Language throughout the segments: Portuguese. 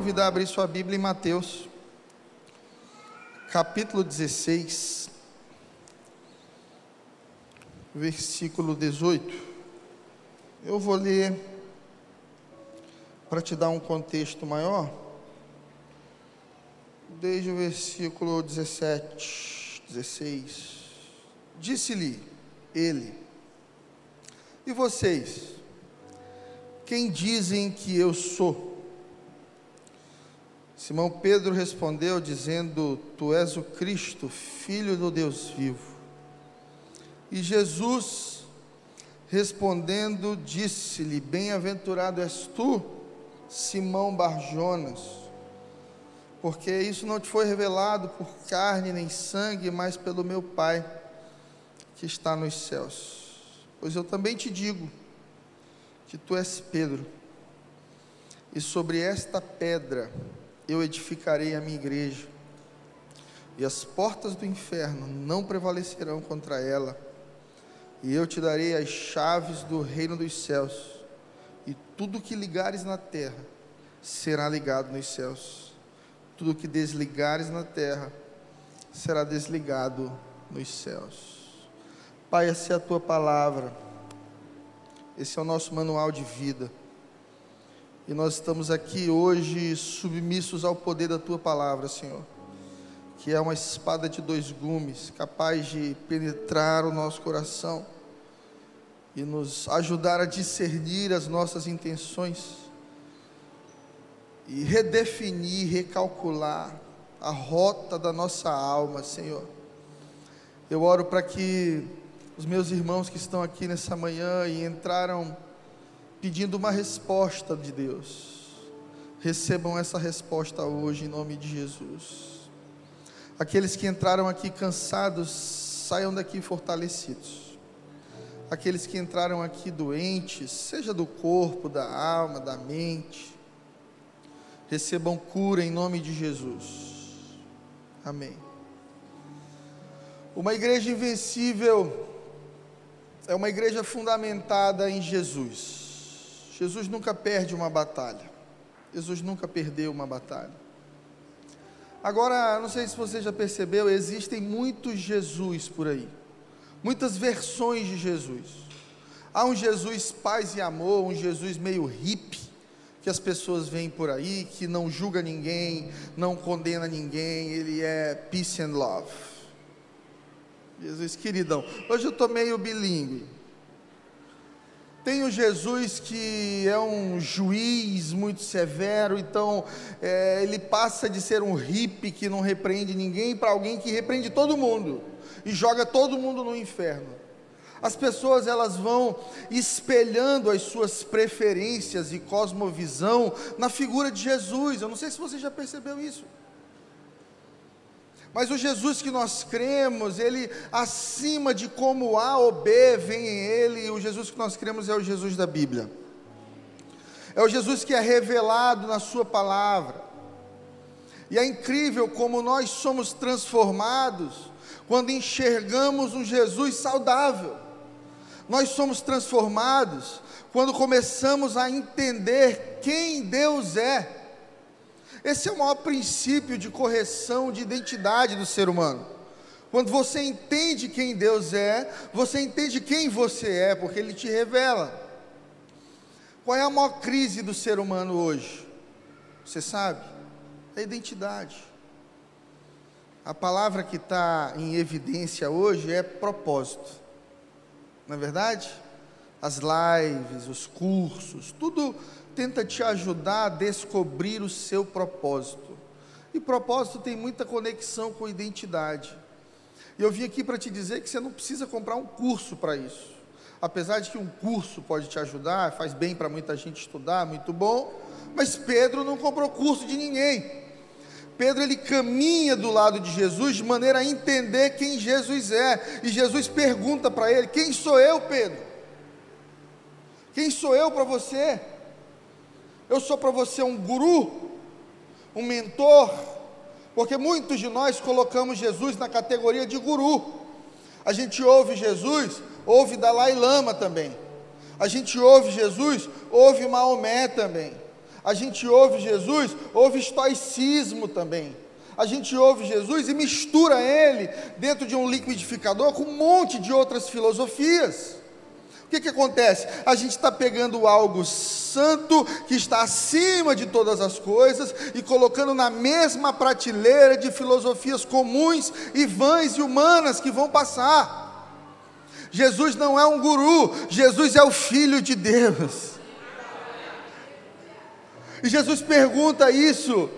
convidar a abrir sua Bíblia em Mateus, capítulo 16, versículo 18. Eu vou ler para te dar um contexto maior, desde o versículo 17, 16. Disse-lhe ele: E vocês? Quem dizem que eu sou? Simão Pedro respondeu, dizendo: Tu és o Cristo, filho do Deus vivo. E Jesus, respondendo, disse-lhe: Bem-aventurado és tu, Simão Barjonas, porque isso não te foi revelado por carne nem sangue, mas pelo meu Pai que está nos céus. Pois eu também te digo que tu és Pedro, e sobre esta pedra, eu edificarei a minha igreja, e as portas do inferno não prevalecerão contra ela, e eu te darei as chaves do reino dos céus, e tudo que ligares na terra será ligado nos céus, tudo que desligares na terra será desligado nos céus. Pai, essa é a tua palavra, esse é o nosso manual de vida. E nós estamos aqui hoje submissos ao poder da tua palavra, Senhor, que é uma espada de dois gumes, capaz de penetrar o nosso coração e nos ajudar a discernir as nossas intenções e redefinir, recalcular a rota da nossa alma, Senhor. Eu oro para que os meus irmãos que estão aqui nessa manhã e entraram pedindo uma resposta de Deus. Recebam essa resposta hoje em nome de Jesus. Aqueles que entraram aqui cansados, saiam daqui fortalecidos. Aqueles que entraram aqui doentes, seja do corpo, da alma, da mente, recebam cura em nome de Jesus. Amém. Uma igreja invencível é uma igreja fundamentada em Jesus. Jesus nunca perde uma batalha. Jesus nunca perdeu uma batalha. Agora, não sei se você já percebeu, existem muitos Jesus por aí, muitas versões de Jesus. Há um Jesus paz e amor, um Jesus meio hippie, que as pessoas veem por aí, que não julga ninguém, não condena ninguém, ele é peace and love. Jesus queridão, hoje eu estou meio bilíngue. Tem o Jesus que é um juiz muito severo, então é, ele passa de ser um hippie que não repreende ninguém para alguém que repreende todo mundo e joga todo mundo no inferno. As pessoas elas vão espelhando as suas preferências e cosmovisão na figura de Jesus. Eu não sei se você já percebeu isso. Mas o Jesus que nós cremos, ele acima de como A ou B vem em ele, o Jesus que nós cremos é o Jesus da Bíblia. É o Jesus que é revelado na sua palavra. E é incrível como nós somos transformados quando enxergamos um Jesus saudável. Nós somos transformados quando começamos a entender quem Deus é esse é o maior princípio de correção de identidade do ser humano. Quando você entende quem Deus é, você entende quem você é, porque Ele te revela. Qual é a maior crise do ser humano hoje? Você sabe? É a identidade. A palavra que está em evidência hoje é propósito. Não é verdade? As lives, os cursos, tudo tenta te ajudar a descobrir o seu propósito. E propósito tem muita conexão com identidade. E eu vim aqui para te dizer que você não precisa comprar um curso para isso. Apesar de que um curso pode te ajudar, faz bem para muita gente estudar, muito bom, mas Pedro não comprou curso de ninguém. Pedro ele caminha do lado de Jesus de maneira a entender quem Jesus é. E Jesus pergunta para ele: Quem sou eu, Pedro? Quem sou eu para você? Eu sou para você um guru, um mentor, porque muitos de nós colocamos Jesus na categoria de guru. A gente ouve Jesus, ouve Dalai Lama também. A gente ouve Jesus, ouve Maomé também. A gente ouve Jesus, ouve estoicismo também. A gente ouve Jesus e mistura ele dentro de um liquidificador com um monte de outras filosofias. O que, que acontece? A gente está pegando algo santo, que está acima de todas as coisas, e colocando na mesma prateleira de filosofias comuns e vãs e humanas que vão passar. Jesus não é um guru, Jesus é o Filho de Deus. E Jesus pergunta isso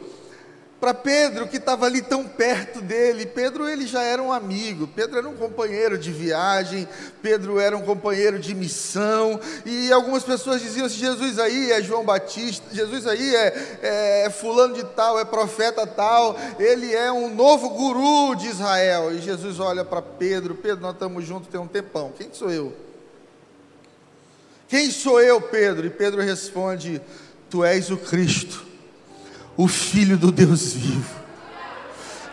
para Pedro, que estava ali tão perto dele. Pedro, ele já era um amigo, Pedro era um companheiro de viagem, Pedro era um companheiro de missão. E algumas pessoas diziam assim: Jesus aí é João Batista, Jesus aí é, é, é Fulano de Tal, é profeta tal, ele é um novo guru de Israel. E Jesus olha para Pedro: Pedro, nós estamos juntos tem um tempão, quem sou eu? Quem sou eu, Pedro? E Pedro responde: Tu és o Cristo o Filho do Deus vivo.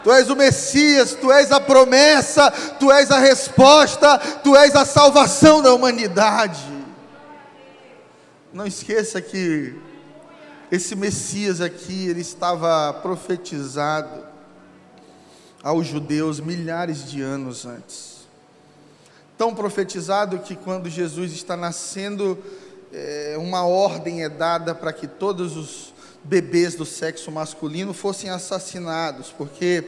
Tu és o Messias, tu és a promessa, tu és a resposta, tu és a salvação da humanidade. Não esqueça que esse Messias aqui, ele estava profetizado aos judeus milhares de anos antes. Tão profetizado que quando Jesus está nascendo, é, uma ordem é dada para que todos os bebês do sexo masculino fossem assassinados, porque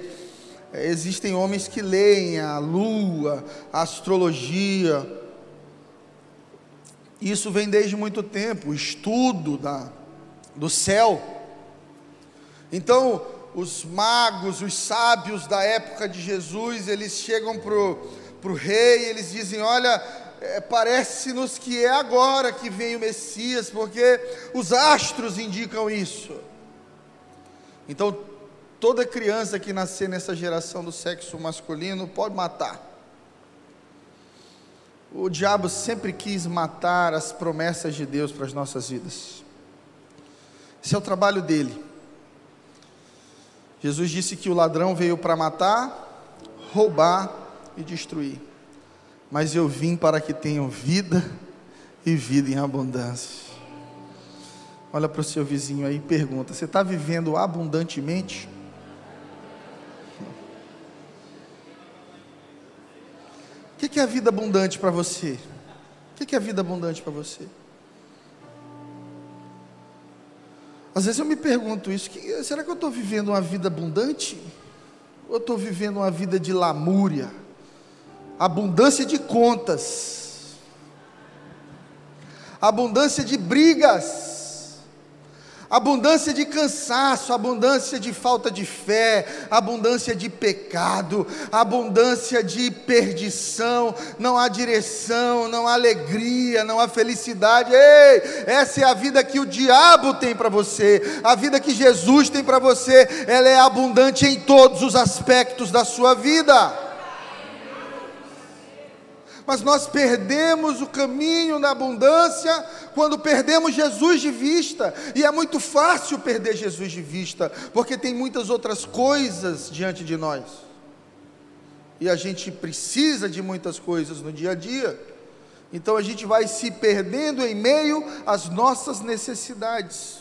é, existem homens que leem a lua, a astrologia. Isso vem desde muito tempo, o estudo da, do céu. Então, os magos, os sábios da época de Jesus, eles chegam para o rei, eles dizem: Olha, é, parece-nos que é agora que vem o Messias, porque os astros indicam isso. Então, toda criança que nascer nessa geração do sexo masculino pode matar. O diabo sempre quis matar as promessas de Deus para as nossas vidas. Esse é o trabalho dele. Jesus disse que o ladrão veio para matar, roubar e destruir mas eu vim para que tenham vida e vida em abundância. Olha para o seu vizinho aí e pergunta: você está vivendo abundantemente? O que é a vida abundante para você? O que é a vida abundante para você? Às vezes eu me pergunto isso: que, será que eu estou vivendo uma vida abundante? Ou eu estou vivendo uma vida de lamúria? Abundância de contas, abundância de brigas, abundância de cansaço, abundância de falta de fé, abundância de pecado, abundância de perdição, não há direção, não há alegria, não há felicidade. Ei, essa é a vida que o diabo tem para você, a vida que Jesus tem para você, ela é abundante em todos os aspectos da sua vida mas nós perdemos o caminho na abundância quando perdemos Jesus de vista, e é muito fácil perder Jesus de vista, porque tem muitas outras coisas diante de nós, e a gente precisa de muitas coisas no dia a dia, então a gente vai se perdendo em meio às nossas necessidades,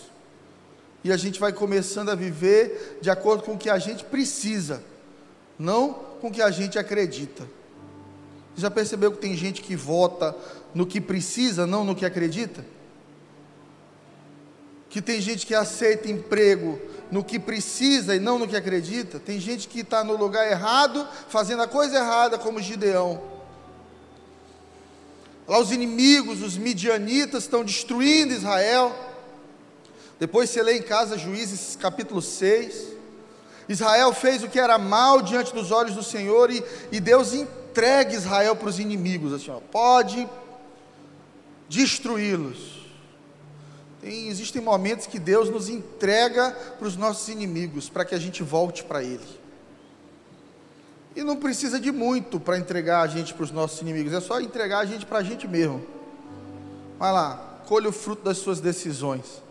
e a gente vai começando a viver de acordo com o que a gente precisa, não com o que a gente acredita. Já percebeu que tem gente que vota no que precisa, não no que acredita? Que tem gente que aceita emprego no que precisa e não no que acredita? Tem gente que está no lugar errado, fazendo a coisa errada, como Gideão. Lá os inimigos, os midianitas, estão destruindo Israel. Depois você lê em casa Juízes capítulo 6. Israel fez o que era mal diante dos olhos do Senhor e, e Deus entregue Israel para os inimigos, assim, ó, pode destruí-los. existem momentos que Deus nos entrega para os nossos inimigos, para que a gente volte para Ele. E não precisa de muito para entregar a gente para os nossos inimigos, é só entregar a gente para a gente mesmo. Vai lá, colhe o fruto das suas decisões.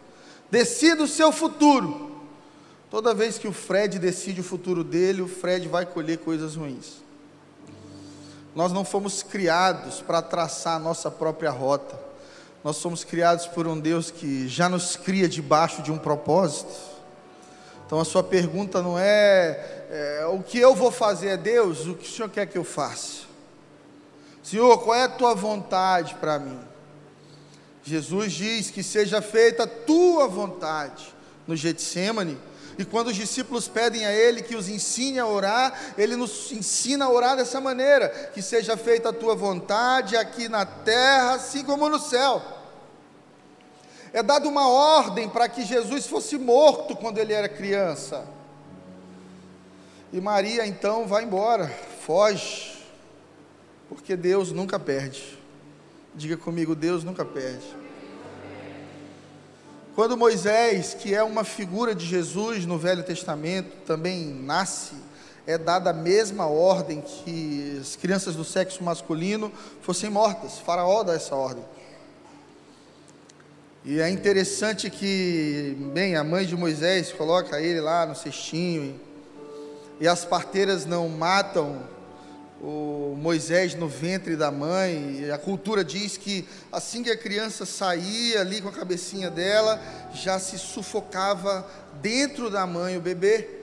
Decida o seu futuro. Toda vez que o Fred decide o futuro dele, o Fred vai colher coisas ruins. Nós não fomos criados para traçar a nossa própria rota. Nós somos criados por um Deus que já nos cria debaixo de um propósito. Então a sua pergunta não é, é o que eu vou fazer, é Deus, o que o Senhor quer que eu faça? Senhor, qual é a tua vontade para mim? Jesus diz que seja feita a tua vontade no Getsemane. E quando os discípulos pedem a Ele que os ensine a orar, Ele nos ensina a orar dessa maneira: que seja feita a tua vontade aqui na terra, assim como no céu. É dada uma ordem para que Jesus fosse morto quando ele era criança. E Maria então vai embora, foge, porque Deus nunca perde. Diga comigo: Deus nunca perde. Quando Moisés, que é uma figura de Jesus no Velho Testamento, também nasce, é dada a mesma ordem que as crianças do sexo masculino fossem mortas. Faraó dá essa ordem. E é interessante que, bem, a mãe de Moisés coloca ele lá no cestinho, e, e as parteiras não matam o Moisés no ventre da mãe. A cultura diz que assim que a criança saía ali com a cabecinha dela, já se sufocava dentro da mãe o bebê.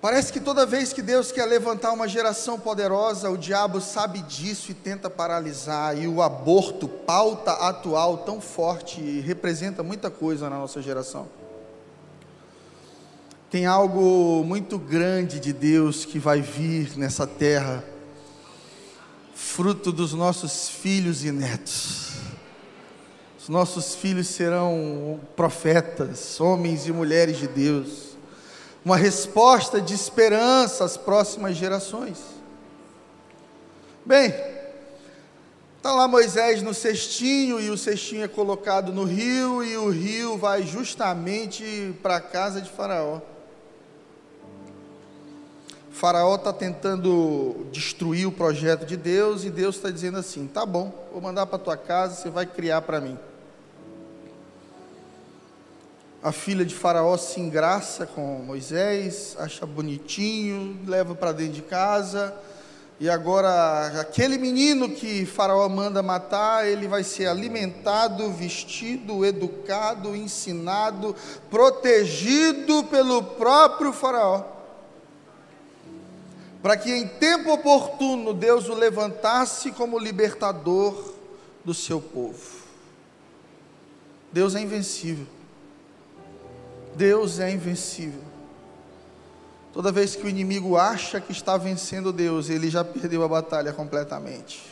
Parece que toda vez que Deus quer levantar uma geração poderosa, o diabo sabe disso e tenta paralisar. E o aborto, pauta atual tão forte, representa muita coisa na nossa geração. Tem algo muito grande de Deus que vai vir nessa terra, fruto dos nossos filhos e netos. Os nossos filhos serão profetas, homens e mulheres de Deus. Uma resposta de esperança às próximas gerações. Bem, está lá Moisés no cestinho, e o cestinho é colocado no rio, e o rio vai justamente para a casa de Faraó. Faraó está tentando destruir o projeto de Deus e Deus está dizendo assim: tá bom, vou mandar para tua casa, você vai criar para mim. A filha de Faraó se engraça com Moisés, acha bonitinho, leva para dentro de casa. E agora, aquele menino que Faraó manda matar, ele vai ser alimentado, vestido, educado, ensinado, protegido pelo próprio Faraó para que em tempo oportuno Deus o levantasse como libertador do seu povo. Deus é invencível. Deus é invencível. Toda vez que o inimigo acha que está vencendo Deus, ele já perdeu a batalha completamente.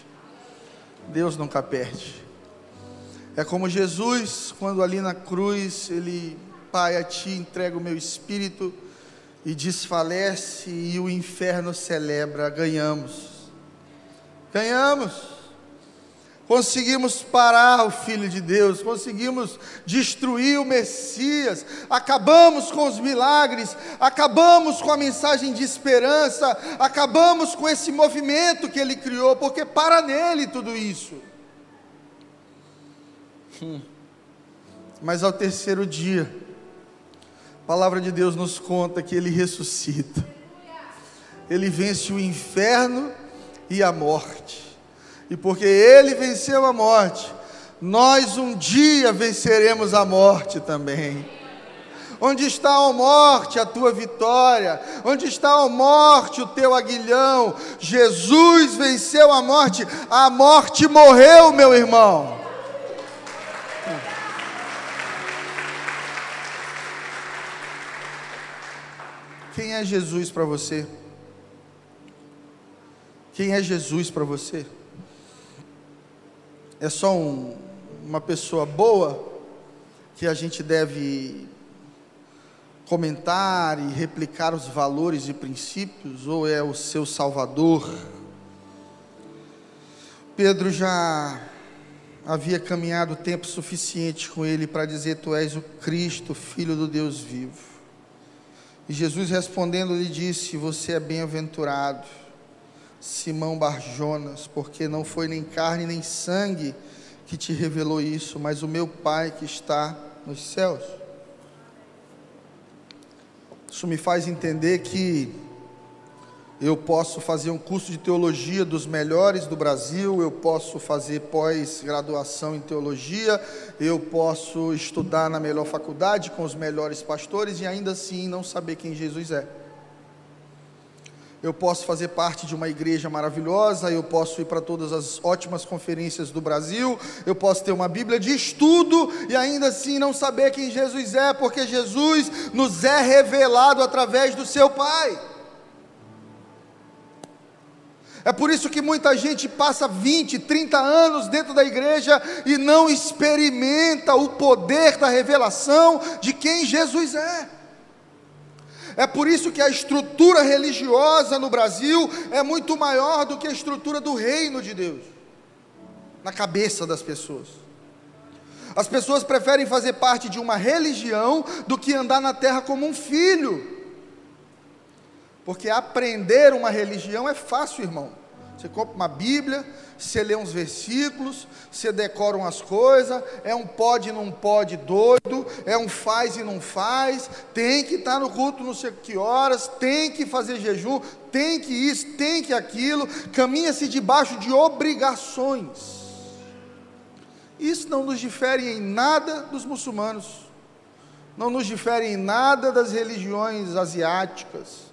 Deus nunca perde. É como Jesus, quando ali na cruz, ele, Pai, a ti entrego o meu espírito e desfalece e o inferno celebra, ganhamos. Ganhamos. Conseguimos parar o Filho de Deus, conseguimos destruir o Messias, acabamos com os milagres, acabamos com a mensagem de esperança, acabamos com esse movimento que ele criou, porque para nele tudo isso. Hum. Mas ao terceiro dia, a palavra de Deus nos conta que ele ressuscita. Ele vence o inferno e a morte. E porque ele venceu a morte, nós um dia venceremos a morte também. Onde está a morte, a tua vitória? Onde está a morte, o teu aguilhão? Jesus venceu a morte, a morte morreu, meu irmão. Quem é Jesus para você? Quem é Jesus para você? É só um, uma pessoa boa que a gente deve comentar e replicar os valores e princípios, ou é o seu Salvador? Pedro já havia caminhado tempo suficiente com ele para dizer: Tu és o Cristo, Filho do Deus vivo. E Jesus respondendo lhe disse: Você é bem-aventurado, Simão Barjonas, porque não foi nem carne nem sangue que te revelou isso, mas o meu Pai que está nos céus. Isso me faz entender que eu posso fazer um curso de teologia dos melhores do Brasil, eu posso fazer pós-graduação em teologia, eu posso estudar na melhor faculdade com os melhores pastores e ainda assim não saber quem Jesus é. Eu posso fazer parte de uma igreja maravilhosa, eu posso ir para todas as ótimas conferências do Brasil, eu posso ter uma Bíblia de estudo e ainda assim não saber quem Jesus é, porque Jesus nos é revelado através do seu Pai. É por isso que muita gente passa 20, 30 anos dentro da igreja e não experimenta o poder da revelação de quem Jesus é. É por isso que a estrutura religiosa no Brasil é muito maior do que a estrutura do reino de Deus na cabeça das pessoas. As pessoas preferem fazer parte de uma religião do que andar na terra como um filho. Porque aprender uma religião é fácil, irmão. Você compra uma Bíblia, você lê uns versículos, você decora umas coisas, é um pode e não pode doido, é um faz e não faz, tem que estar no culto não sei que horas, tem que fazer jejum, tem que isso, tem que aquilo, caminha-se debaixo de obrigações. Isso não nos difere em nada dos muçulmanos, não nos difere em nada das religiões asiáticas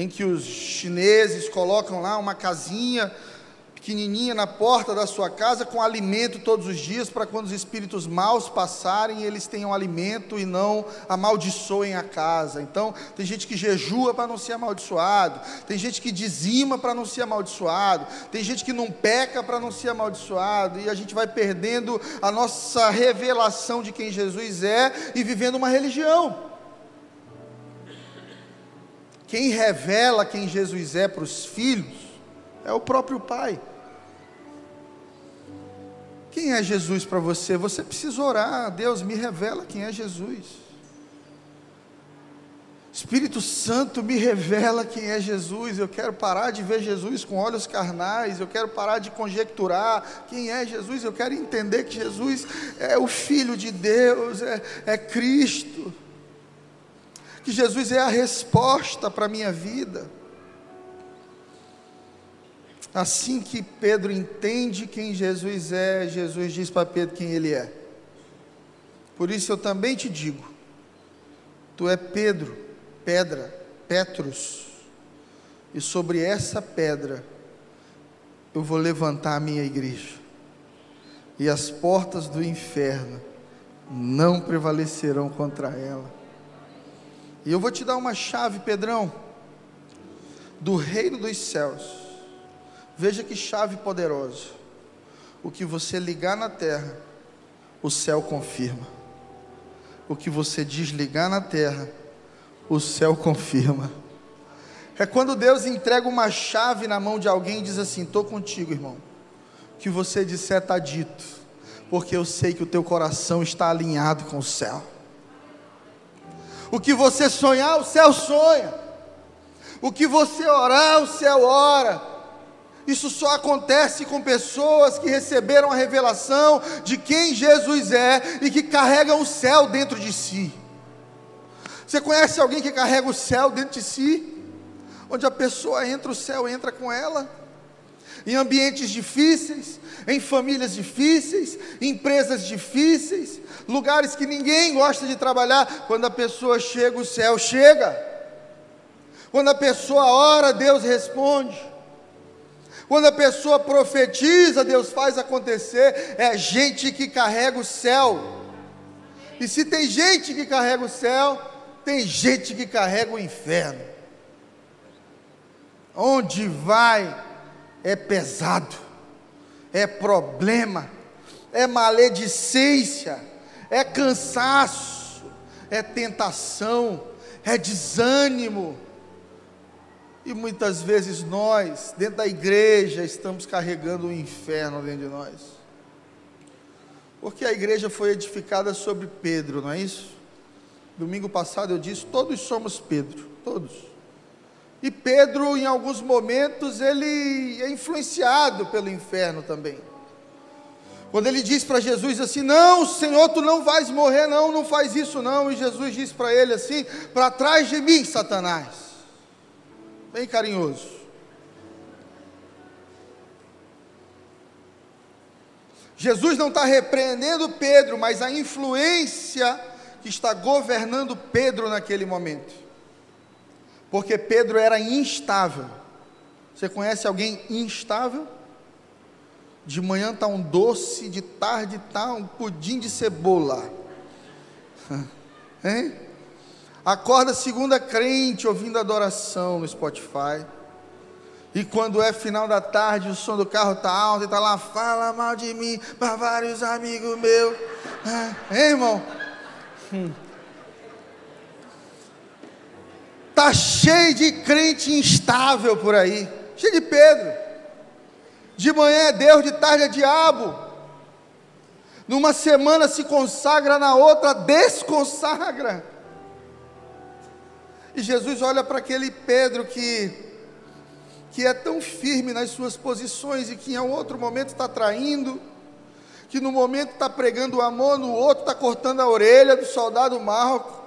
em que os chineses colocam lá uma casinha pequenininha na porta da sua casa com alimento todos os dias para quando os espíritos maus passarem eles tenham alimento e não amaldiçoem a casa. Então, tem gente que jejua para não ser amaldiçoado, tem gente que dizima para não ser amaldiçoado, tem gente que não peca para não ser amaldiçoado, e a gente vai perdendo a nossa revelação de quem Jesus é e vivendo uma religião. Quem revela quem Jesus é para os filhos é o próprio Pai. Quem é Jesus para você? Você precisa orar. Deus me revela quem é Jesus. Espírito Santo me revela quem é Jesus. Eu quero parar de ver Jesus com olhos carnais. Eu quero parar de conjecturar quem é Jesus. Eu quero entender que Jesus é o Filho de Deus, é, é Cristo que Jesus é a resposta para a minha vida. Assim que Pedro entende quem Jesus é, Jesus diz para Pedro quem ele é. Por isso eu também te digo: tu é Pedro, pedra, Petrus, e sobre essa pedra eu vou levantar a minha igreja, e as portas do inferno não prevalecerão contra ela. E eu vou te dar uma chave, Pedrão, do reino dos céus. Veja que chave poderosa. O que você ligar na terra, o céu confirma. O que você desligar na terra, o céu confirma. É quando Deus entrega uma chave na mão de alguém e diz assim: Estou contigo, irmão. O que você disser está dito, porque eu sei que o teu coração está alinhado com o céu. O que você sonhar, o céu sonha. O que você orar, o céu ora. Isso só acontece com pessoas que receberam a revelação de quem Jesus é e que carregam o céu dentro de si. Você conhece alguém que carrega o céu dentro de si? Onde a pessoa entra, o céu entra com ela. Em ambientes difíceis, em famílias difíceis, em empresas difíceis, lugares que ninguém gosta de trabalhar. Quando a pessoa chega, o céu chega. Quando a pessoa ora, Deus responde. Quando a pessoa profetiza, Deus faz acontecer. É gente que carrega o céu. E se tem gente que carrega o céu, tem gente que carrega o inferno. Onde vai é pesado, é problema, é maledicência é cansaço, é tentação, é desânimo. E muitas vezes nós, dentro da igreja, estamos carregando o inferno dentro de nós. Porque a igreja foi edificada sobre Pedro, não é isso? Domingo passado eu disse: todos somos Pedro, todos. E Pedro, em alguns momentos, ele é influenciado pelo inferno também. Quando ele diz para Jesus assim: Não, Senhor, tu não vais morrer, não, não faz isso não. E Jesus diz para ele assim: Para trás de mim, Satanás. bem carinhoso. Jesus não está repreendendo Pedro, mas a influência que está governando Pedro naquele momento. Porque Pedro era instável. Você conhece alguém instável? De manhã está um doce, de tarde está um pudim de cebola. Hein? Acorda segunda crente ouvindo adoração no Spotify. E quando é final da tarde, o som do carro está alto e está lá, fala mal de mim para vários amigos meus. Hein, irmão? Hum. Tá cheio de crente instável por aí, cheio de Pedro. De manhã é Deus, de tarde é diabo. Numa semana se consagra, na outra desconsagra. E Jesus olha para aquele Pedro que, que é tão firme nas suas posições e que em outro momento está traindo, que no momento está pregando o amor, no outro está cortando a orelha do soldado Marco.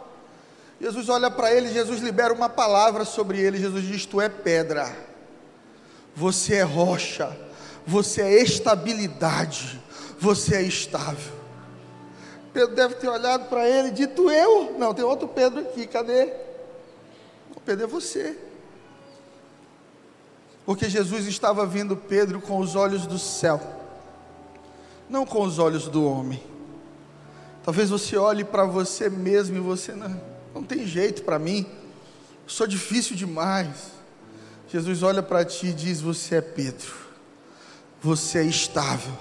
Jesus olha para ele, Jesus libera uma palavra sobre ele. Jesus diz: Tu é pedra, você é rocha, você é estabilidade, você é estável. Pedro deve ter olhado para ele e dito: Eu? Não, tem outro Pedro aqui, cadê? Pedro é você. Porque Jesus estava vendo Pedro com os olhos do céu, não com os olhos do homem. Talvez você olhe para você mesmo e você não, não tem jeito para mim, sou difícil demais. Jesus olha para ti e diz: Você é Pedro, você é estável,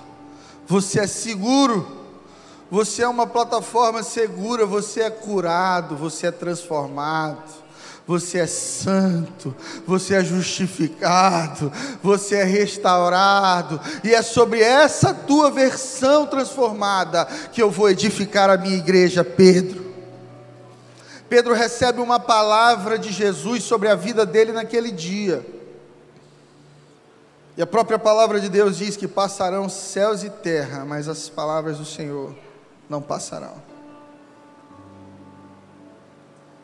você é seguro, você é uma plataforma segura, você é curado, você é transformado. Você é santo, você é justificado, você é restaurado, e é sobre essa tua versão transformada que eu vou edificar a minha igreja, Pedro. Pedro recebe uma palavra de Jesus sobre a vida dele naquele dia. E a própria palavra de Deus diz que passarão céus e terra, mas as palavras do Senhor não passarão.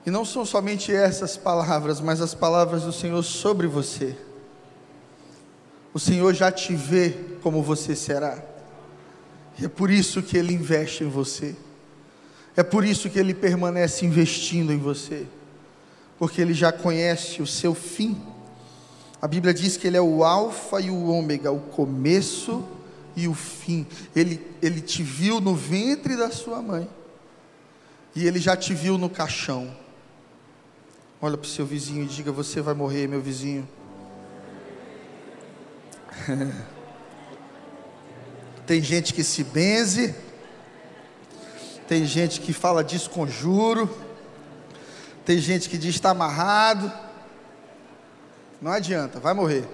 E não são somente essas palavras, mas as palavras do Senhor sobre você. O Senhor já te vê como você será. E é por isso que Ele investe em você. É por isso que Ele permanece investindo em você. Porque Ele já conhece o seu fim. A Bíblia diz que Ele é o Alfa e o Ômega, o começo e o fim. Ele, ele te viu no ventre da sua mãe. E Ele já te viu no caixão. Olha para o seu vizinho e diga: Você vai morrer, meu vizinho. tem gente que se benze, tem gente que fala desconjuro, tem gente que diz está amarrado. Não adianta, vai morrer.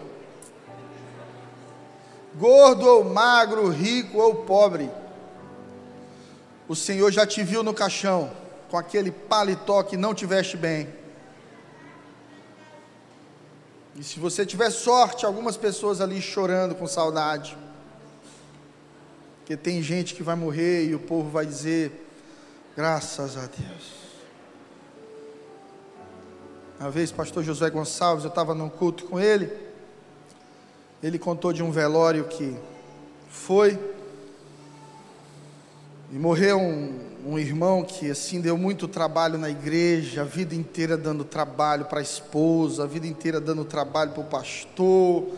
Gordo ou magro, rico ou pobre, o Senhor já te viu no caixão, com aquele paletó que não te veste bem e se você tiver sorte, algumas pessoas ali chorando com saudade. Porque tem gente que vai morrer e o povo vai dizer: graças a Deus. Uma vez, pastor José Gonçalves, eu estava num culto com ele. Ele contou de um velório que foi. E morreu um, um irmão que assim deu muito trabalho na igreja, a vida inteira dando trabalho para a esposa, a vida inteira dando trabalho para o pastor.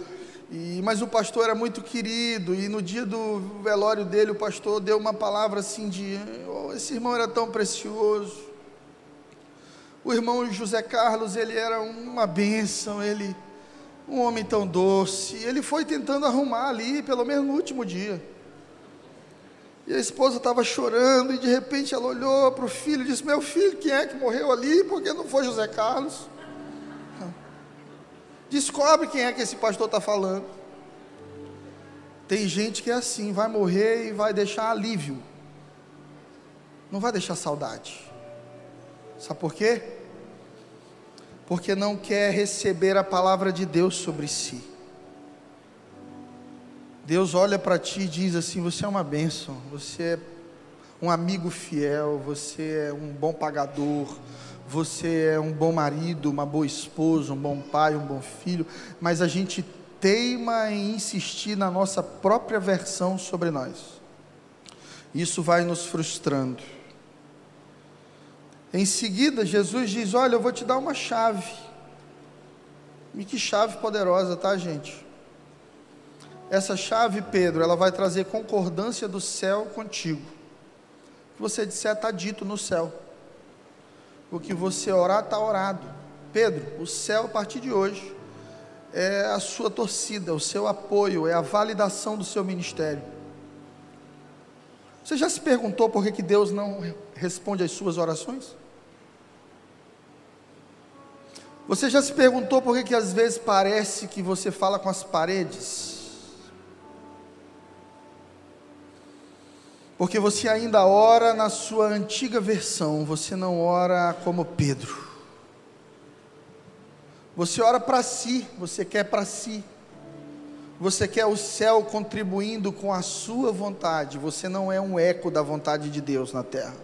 E, mas o pastor era muito querido, e no dia do velório dele, o pastor deu uma palavra assim de: oh, esse irmão era tão precioso. O irmão José Carlos, ele era uma bênção, ele, um homem tão doce. Ele foi tentando arrumar ali, pelo menos no último dia. E a esposa estava chorando e de repente ela olhou para o filho e disse: Meu filho, quem é que morreu ali? Porque não foi José Carlos? Descobre quem é que esse pastor está falando. Tem gente que é assim, vai morrer e vai deixar alívio, não vai deixar saudade. Sabe por quê? Porque não quer receber a palavra de Deus sobre si. Deus olha para ti e diz assim: Você é uma bênção, você é um amigo fiel, você é um bom pagador, você é um bom marido, uma boa esposa, um bom pai, um bom filho, mas a gente teima em insistir na nossa própria versão sobre nós. Isso vai nos frustrando. Em seguida, Jesus diz: Olha, eu vou te dar uma chave. E que chave poderosa, tá, gente? Essa chave, Pedro, ela vai trazer concordância do céu contigo. O que você disser está dito no céu. O que você orar está orado. Pedro, o céu a partir de hoje é a sua torcida, o seu apoio, é a validação do seu ministério. Você já se perguntou por que, que Deus não responde às suas orações? Você já se perguntou por que, que às vezes parece que você fala com as paredes? Porque você ainda ora na sua antiga versão, você não ora como Pedro. Você ora para si, você quer para si. Você quer o céu contribuindo com a sua vontade, você não é um eco da vontade de Deus na terra.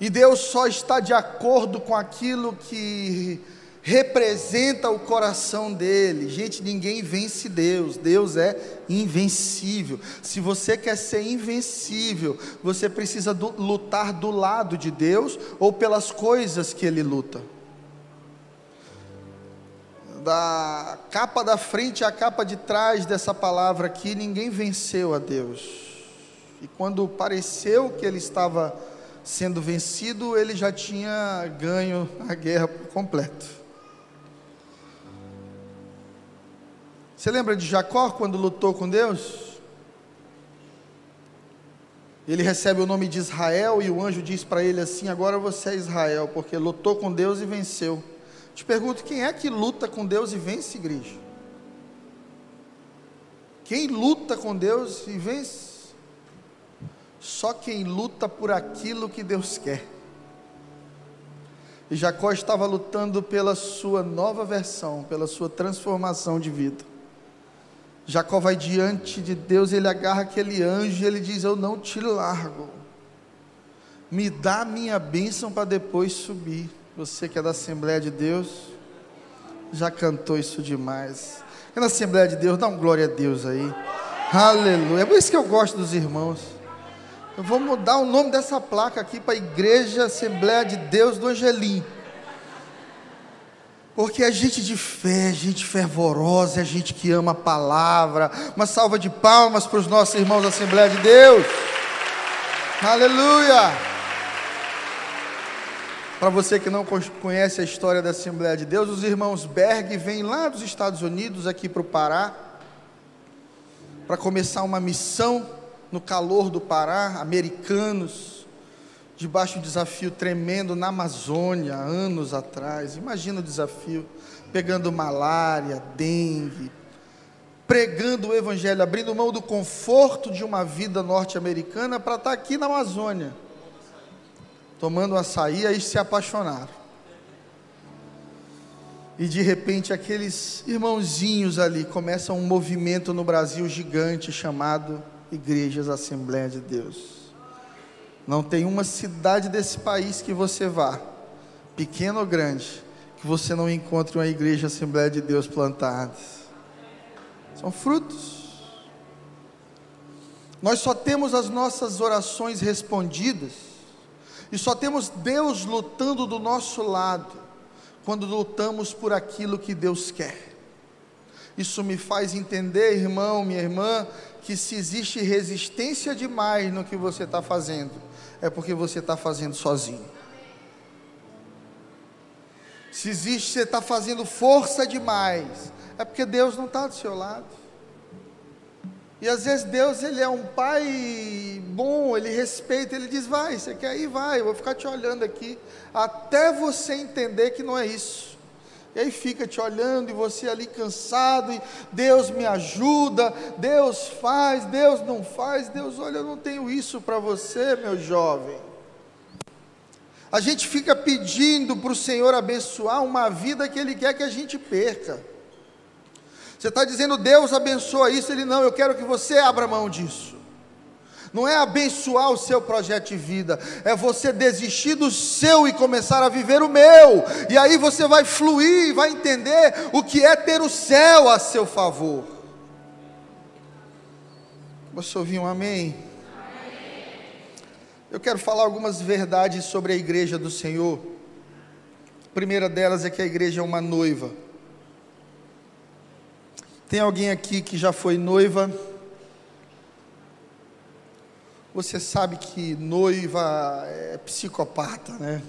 E Deus só está de acordo com aquilo que representa o coração dele. Gente, ninguém vence Deus. Deus é invencível. Se você quer ser invencível, você precisa do, lutar do lado de Deus ou pelas coisas que ele luta. Da capa da frente à capa de trás dessa palavra aqui, ninguém venceu a Deus. E quando pareceu que ele estava sendo vencido, ele já tinha ganho a guerra por completo. Você lembra de Jacó quando lutou com Deus? Ele recebe o nome de Israel e o anjo diz para ele assim: Agora você é Israel, porque lutou com Deus e venceu. Te pergunto: quem é que luta com Deus e vence, igreja? Quem luta com Deus e vence? Só quem luta por aquilo que Deus quer. E Jacó estava lutando pela sua nova versão, pela sua transformação de vida. Jacó vai diante de Deus, ele agarra aquele anjo e ele diz: Eu não te largo. Me dá minha bênção para depois subir. Você que é da Assembleia de Deus, já cantou isso demais. É na Assembleia de Deus, dá um glória a Deus aí. Aleluia. É por isso que eu gosto dos irmãos. Eu vou mudar o nome dessa placa aqui para Igreja Assembleia de Deus do Angelim. Porque é gente de fé, gente fervorosa, é gente que ama a palavra. Uma salva de palmas para os nossos irmãos da Assembleia de Deus. Aleluia! Para você que não conhece a história da Assembleia de Deus, os irmãos Berg vêm lá dos Estados Unidos aqui para o Pará para começar uma missão no calor do Pará, americanos, debaixo de um desafio tremendo na Amazônia, anos atrás. Imagina o desafio, pegando malária, dengue, pregando o Evangelho, abrindo mão do conforto de uma vida norte-americana para estar aqui na Amazônia, tomando açaí, aí se apaixonaram. E de repente aqueles irmãozinhos ali começam um movimento no Brasil gigante chamado igrejas Assembleia de Deus. Não tem uma cidade desse país que você vá, pequena ou grande, que você não encontre uma igreja Assembleia de Deus plantada. São frutos. Nós só temos as nossas orações respondidas, e só temos Deus lutando do nosso lado, quando lutamos por aquilo que Deus quer. Isso me faz entender, irmão, minha irmã, que se existe resistência demais no que você está fazendo, é porque você está fazendo sozinho. Se existe, você está fazendo força demais, é porque Deus não está do seu lado. E às vezes Deus, Ele é um pai bom, Ele respeita, Ele diz, vai, você quer ir, vai, eu vou ficar te olhando aqui, até você entender que não é isso. E aí fica te olhando e você ali cansado, e Deus me ajuda, Deus faz, Deus não faz, Deus, olha, eu não tenho isso para você, meu jovem. A gente fica pedindo para o Senhor abençoar uma vida que Ele quer que a gente perca. Você está dizendo, Deus abençoa isso, Ele não, eu quero que você abra mão disso. Não é abençoar o seu projeto de vida, é você desistir do seu e começar a viver o meu, e aí você vai fluir vai entender o que é ter o céu a seu favor. Você ouviu um amém? Eu quero falar algumas verdades sobre a igreja do Senhor. A primeira delas é que a igreja é uma noiva. Tem alguém aqui que já foi noiva? Você sabe que noiva é psicopata, né?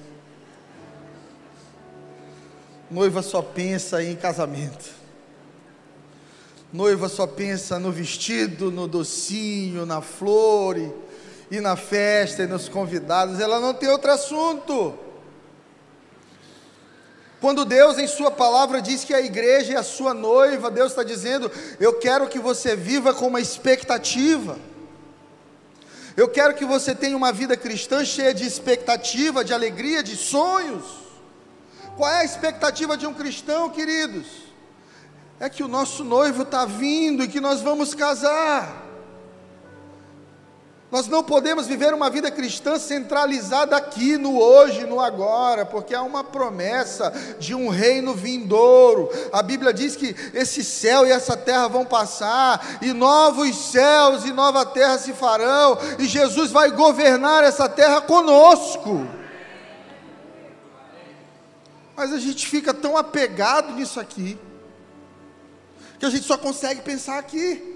Noiva só pensa em casamento. Noiva só pensa no vestido, no docinho, na flor e, e na festa e nos convidados. Ela não tem outro assunto. Quando Deus, em Sua palavra, diz que a igreja é a sua noiva, Deus está dizendo: Eu quero que você viva com uma expectativa. Eu quero que você tenha uma vida cristã cheia de expectativa, de alegria, de sonhos. Qual é a expectativa de um cristão, queridos? É que o nosso noivo está vindo e que nós vamos casar. Nós não podemos viver uma vida cristã centralizada aqui, no hoje, no agora, porque há uma promessa de um reino vindouro. A Bíblia diz que esse céu e essa terra vão passar, e novos céus e nova terra se farão, e Jesus vai governar essa terra conosco. Mas a gente fica tão apegado nisso aqui, que a gente só consegue pensar aqui.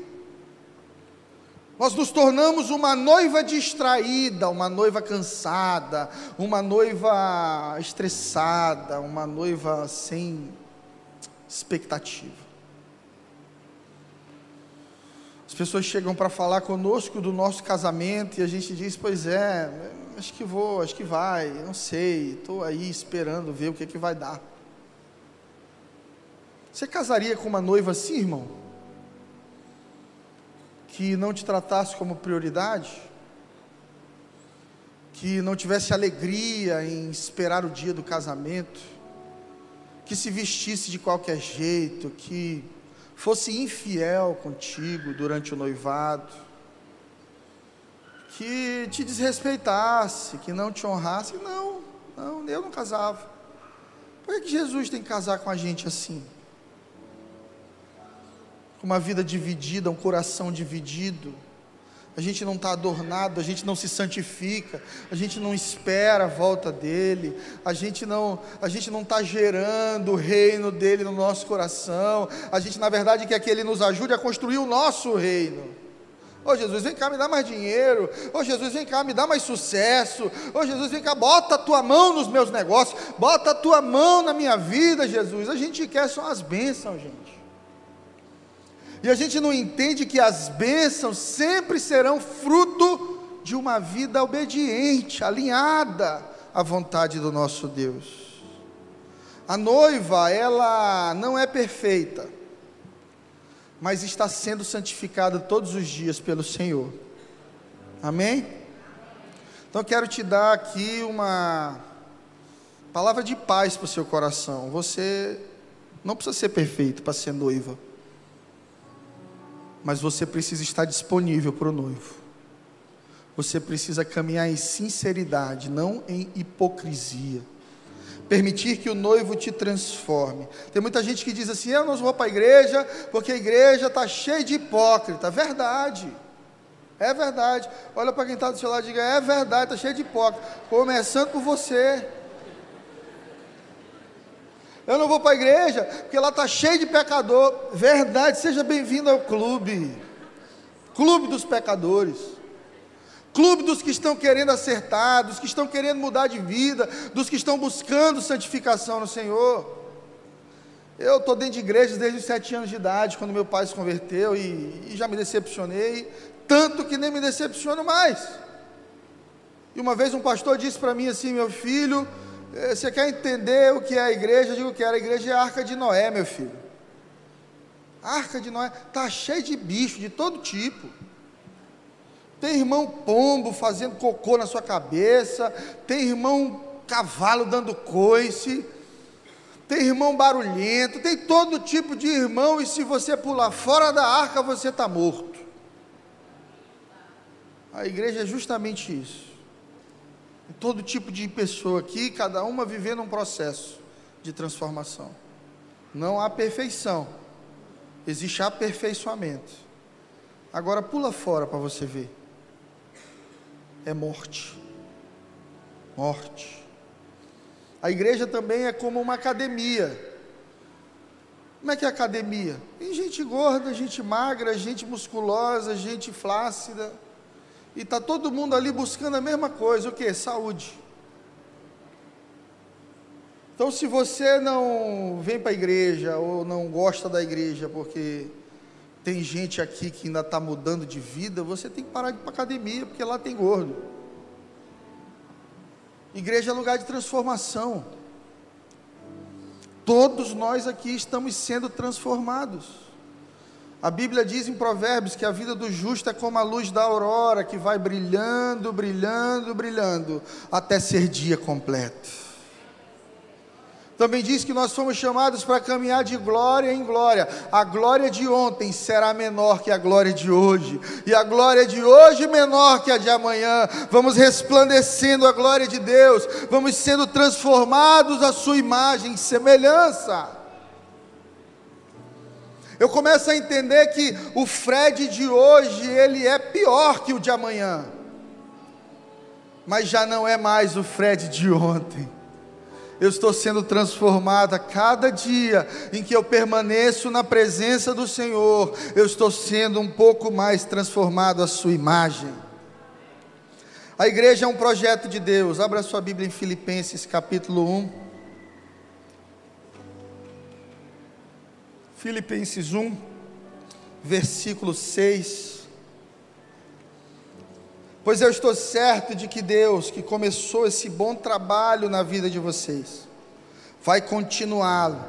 Nós nos tornamos uma noiva distraída, uma noiva cansada, uma noiva estressada, uma noiva sem expectativa. As pessoas chegam para falar conosco do nosso casamento e a gente diz: Pois é, acho que vou, acho que vai, não sei, estou aí esperando ver o que, é que vai dar. Você casaria com uma noiva assim, irmão? Que não te tratasse como prioridade, que não tivesse alegria em esperar o dia do casamento, que se vestisse de qualquer jeito, que fosse infiel contigo durante o noivado, que te desrespeitasse, que não te honrasse. Não, não, eu não casava. Por que Jesus tem que casar com a gente assim? Uma vida dividida, um coração dividido. A gente não está adornado, a gente não se santifica, a gente não espera a volta dele, a gente não a gente não está gerando o reino dele no nosso coração. A gente na verdade quer que ele nos ajude a construir o nosso reino. Ô Jesus, vem cá, me dá mais dinheiro. Ô Jesus, vem cá, me dá mais sucesso. Ô Jesus, vem cá, bota a tua mão nos meus negócios. Bota a tua mão na minha vida, Jesus. A gente quer só as bênçãos, gente. E a gente não entende que as bênçãos sempre serão fruto de uma vida obediente, alinhada à vontade do nosso Deus. A noiva, ela não é perfeita, mas está sendo santificada todos os dias pelo Senhor. Amém? Então eu quero te dar aqui uma palavra de paz para o seu coração. Você não precisa ser perfeito para ser noiva mas você precisa estar disponível para o noivo. Você precisa caminhar em sinceridade, não em hipocrisia. Permitir que o noivo te transforme. Tem muita gente que diz assim: eu não vou para a igreja porque a igreja está cheia de hipócrita. Verdade. É verdade. Olha para quem está do seu lado e diga: é verdade, está cheio de hipócrita. Começando por você. Eu não vou para a igreja porque lá está cheio de pecador. Verdade, seja bem-vindo ao clube. Clube dos pecadores. Clube dos que estão querendo acertar, dos que estão querendo mudar de vida, dos que estão buscando santificação no Senhor. Eu estou dentro de igrejas desde os sete anos de idade, quando meu pai se converteu, e, e já me decepcionei, tanto que nem me decepciono mais. E uma vez um pastor disse para mim assim: meu filho, você quer entender o que é a igreja? Eu digo que era a igreja é a arca de Noé, meu filho. A arca de Noé está cheia de bicho de todo tipo. Tem irmão pombo fazendo cocô na sua cabeça, tem irmão cavalo dando coice, tem irmão barulhento, tem todo tipo de irmão, e se você pular fora da arca, você está morto. A igreja é justamente isso. Todo tipo de pessoa aqui, cada uma vivendo um processo de transformação. Não há perfeição, existe aperfeiçoamento. Agora pula fora para você ver. É morte. Morte. A igreja também é como uma academia. Como é que é academia? Tem gente gorda, gente magra, gente musculosa, gente flácida. E está todo mundo ali buscando a mesma coisa, o que? Saúde. Então, se você não vem para a igreja ou não gosta da igreja porque tem gente aqui que ainda está mudando de vida, você tem que parar de ir para academia, porque lá tem gordo. Igreja é lugar de transformação. Todos nós aqui estamos sendo transformados. A Bíblia diz em Provérbios que a vida do justo é como a luz da aurora, que vai brilhando, brilhando, brilhando, até ser dia completo. Também diz que nós fomos chamados para caminhar de glória em glória. A glória de ontem será menor que a glória de hoje, e a glória de hoje menor que a de amanhã. Vamos resplandecendo a glória de Deus, vamos sendo transformados à sua imagem e semelhança. Eu começo a entender que o Fred de hoje, ele é pior que o de amanhã. Mas já não é mais o Fred de ontem eu estou sendo transformado a cada dia em que eu permaneço na presença do Senhor, eu estou sendo um pouco mais transformado à sua imagem. A igreja é um projeto de Deus. Abra sua Bíblia em Filipenses capítulo 1. Filipenses 1, versículo 6. Pois eu estou certo de que Deus, que começou esse bom trabalho na vida de vocês, vai continuá-lo,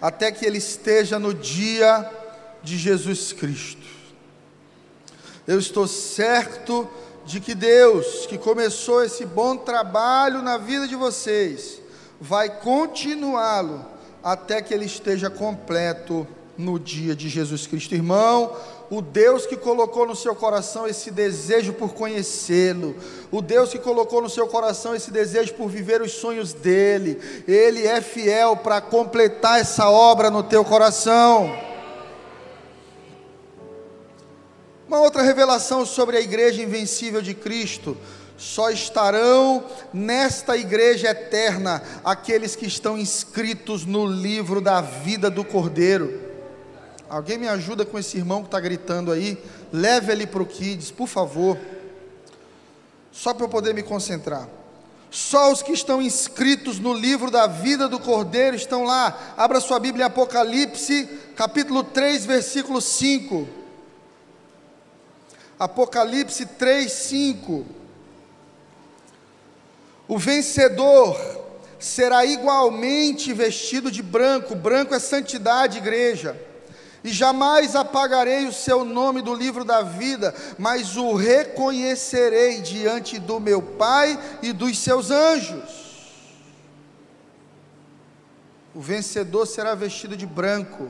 até que ele esteja no dia de Jesus Cristo. Eu estou certo de que Deus, que começou esse bom trabalho na vida de vocês, vai continuá-lo até que ele esteja completo no dia de Jesus Cristo. Irmão, o Deus que colocou no seu coração esse desejo por conhecê-lo, o Deus que colocou no seu coração esse desejo por viver os sonhos dele, ele é fiel para completar essa obra no teu coração. Uma outra revelação sobre a igreja invencível de Cristo. Só estarão nesta igreja eterna aqueles que estão inscritos no livro da vida do Cordeiro. Alguém me ajuda com esse irmão que está gritando aí? Leve ele para o Kids, por favor. Só para eu poder me concentrar. Só os que estão inscritos no livro da vida do Cordeiro estão lá. Abra sua Bíblia em Apocalipse, capítulo 3, versículo 5. Apocalipse 3, 5. O vencedor será igualmente vestido de branco, branco é santidade, igreja e jamais apagarei o seu nome do livro da vida, mas o reconhecerei diante do meu Pai e dos seus anjos. O vencedor será vestido de branco,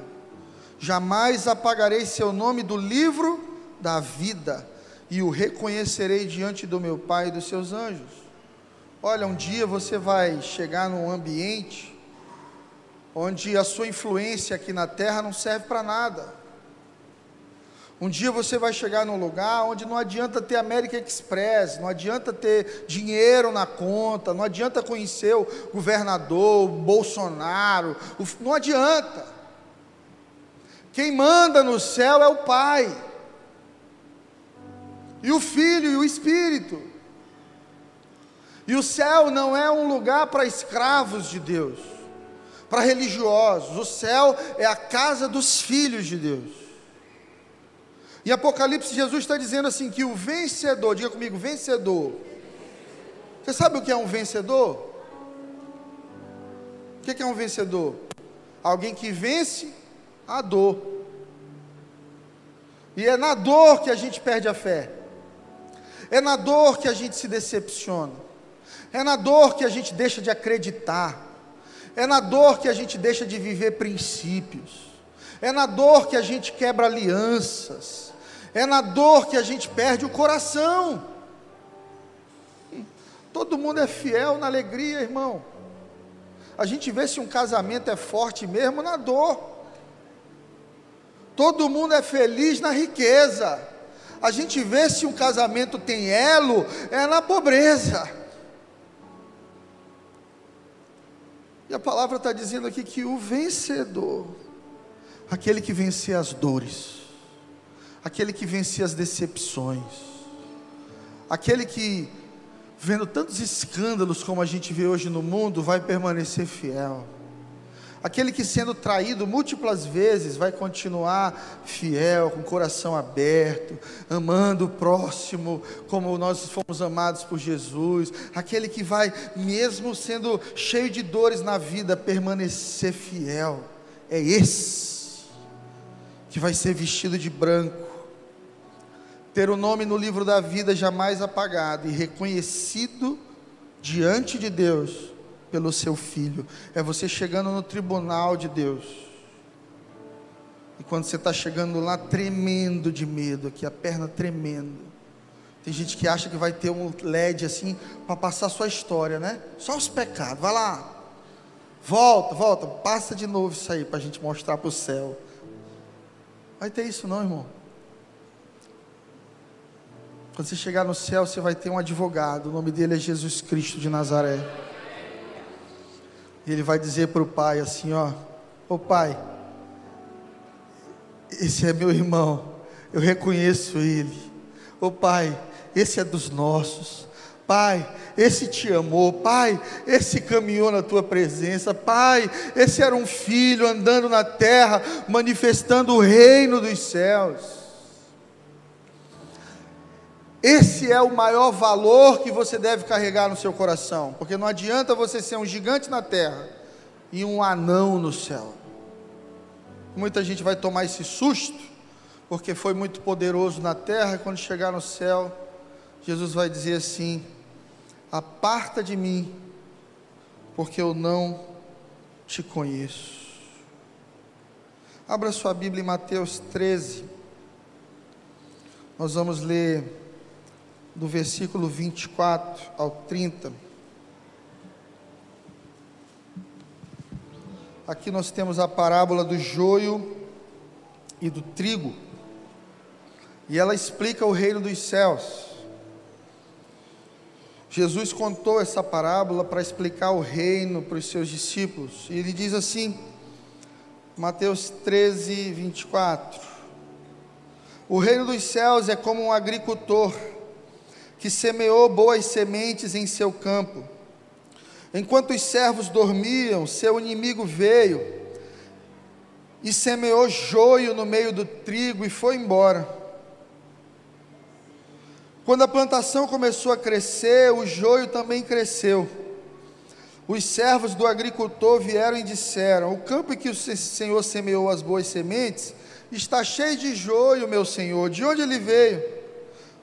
jamais apagarei seu nome do livro da vida, e o reconhecerei diante do meu Pai e dos seus anjos. Olha, um dia você vai chegar num ambiente onde a sua influência aqui na terra não serve para nada. Um dia você vai chegar num lugar onde não adianta ter América Express, não adianta ter dinheiro na conta, não adianta conhecer o governador, o Bolsonaro, o, não adianta. Quem manda no céu é o Pai, e o Filho e o Espírito. E o céu não é um lugar para escravos de Deus para religiosos. O céu é a casa dos filhos de Deus. Em Apocalipse, Jesus está dizendo assim: que o vencedor, diga comigo, vencedor. Você sabe o que é um vencedor? O que é um vencedor? Alguém que vence a dor. E é na dor que a gente perde a fé. É na dor que a gente se decepciona. É na dor que a gente deixa de acreditar. É na dor que a gente deixa de viver princípios. É na dor que a gente quebra alianças. É na dor que a gente perde o coração. Todo mundo é fiel na alegria, irmão. A gente vê se um casamento é forte mesmo na dor. Todo mundo é feliz na riqueza. A gente vê se um casamento tem elo é na pobreza. E a palavra está dizendo aqui que o vencedor, aquele que vencia as dores, aquele que vencia as decepções, aquele que vendo tantos escândalos como a gente vê hoje no mundo, vai permanecer fiel. Aquele que sendo traído múltiplas vezes vai continuar fiel, com o coração aberto, amando o próximo como nós fomos amados por Jesus. Aquele que vai, mesmo sendo cheio de dores na vida, permanecer fiel. É esse que vai ser vestido de branco ter o nome no livro da vida jamais apagado e reconhecido diante de Deus pelo seu filho. É você chegando no tribunal de Deus. E quando você está chegando lá tremendo de medo, aqui a perna tremendo. Tem gente que acha que vai ter um LED assim para passar sua história, né? Só os pecados. Vai lá. Volta, volta. Passa de novo isso aí para a gente mostrar para o céu. Vai ter isso não, irmão. Quando você chegar no céu, você vai ter um advogado. O nome dele é Jesus Cristo de Nazaré. Ele vai dizer para o pai assim: Ó, ô pai, esse é meu irmão, eu reconheço ele. Ô pai, esse é dos nossos. Pai, esse te amou, Pai, esse caminhou na tua presença, Pai, esse era um filho andando na terra, manifestando o reino dos céus. Esse é o maior valor que você deve carregar no seu coração, porque não adianta você ser um gigante na terra e um anão no céu. Muita gente vai tomar esse susto, porque foi muito poderoso na terra, e quando chegar no céu, Jesus vai dizer assim: Aparta de mim, porque eu não te conheço. Abra sua Bíblia em Mateus 13. Nós vamos ler do versículo 24 ao 30. Aqui nós temos a parábola do joio e do trigo, e ela explica o reino dos céus. Jesus contou essa parábola para explicar o reino para os seus discípulos, e ele diz assim, Mateus 13, 24: O reino dos céus é como um agricultor que semeou boas sementes em seu campo. Enquanto os servos dormiam, seu inimigo veio e semeou joio no meio do trigo e foi embora. Quando a plantação começou a crescer, o joio também cresceu. Os servos do agricultor vieram e disseram: O campo em que o Senhor semeou as boas sementes está cheio de joio, meu senhor. De onde ele veio?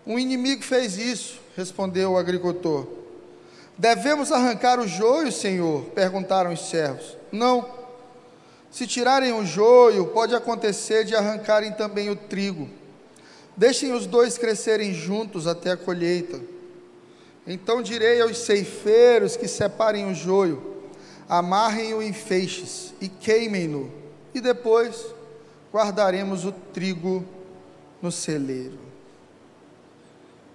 Um inimigo fez isso, respondeu o agricultor. Devemos arrancar o joio, senhor? perguntaram os servos. Não. Se tirarem o joio, pode acontecer de arrancarem também o trigo. Deixem os dois crescerem juntos até a colheita. Então direi aos ceifeiros que separem o joio, amarrem-o em feixes e queimem-no, e depois guardaremos o trigo no celeiro.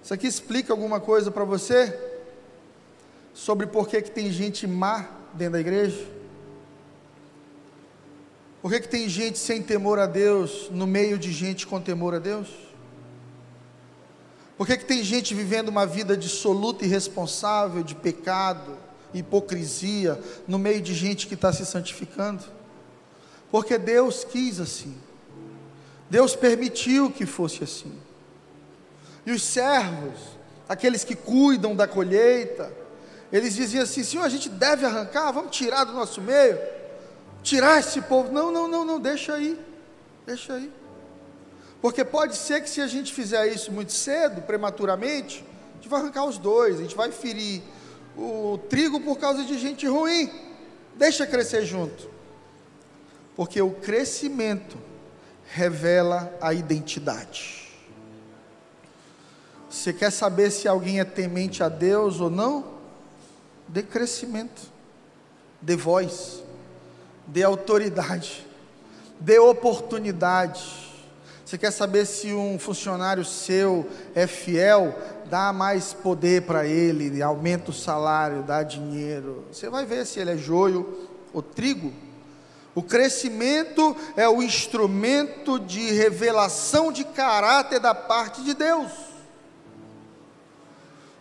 Isso aqui explica alguma coisa para você? Sobre por que, que tem gente má dentro da igreja? Por que, que tem gente sem temor a Deus no meio de gente com temor a Deus? Por que, que tem gente vivendo uma vida dissoluta e irresponsável, de pecado, hipocrisia, no meio de gente que está se santificando? Porque Deus quis assim. Deus permitiu que fosse assim. E os servos, aqueles que cuidam da colheita, eles diziam assim: Senhor, a gente deve arrancar, vamos tirar do nosso meio, tirar esse povo. Não, não, não, não, deixa aí, deixa aí. Porque pode ser que se a gente fizer isso muito cedo, prematuramente, a gente vai arrancar os dois, a gente vai ferir o trigo por causa de gente ruim. Deixa crescer junto. Porque o crescimento revela a identidade. Você quer saber se alguém é temente a Deus ou não? Dê crescimento, dê voz, dê autoridade, dê oportunidade. Você quer saber se um funcionário seu é fiel? Dá mais poder para ele, aumenta o salário, dá dinheiro. Você vai ver se ele é joio ou trigo. O crescimento é o instrumento de revelação de caráter da parte de Deus.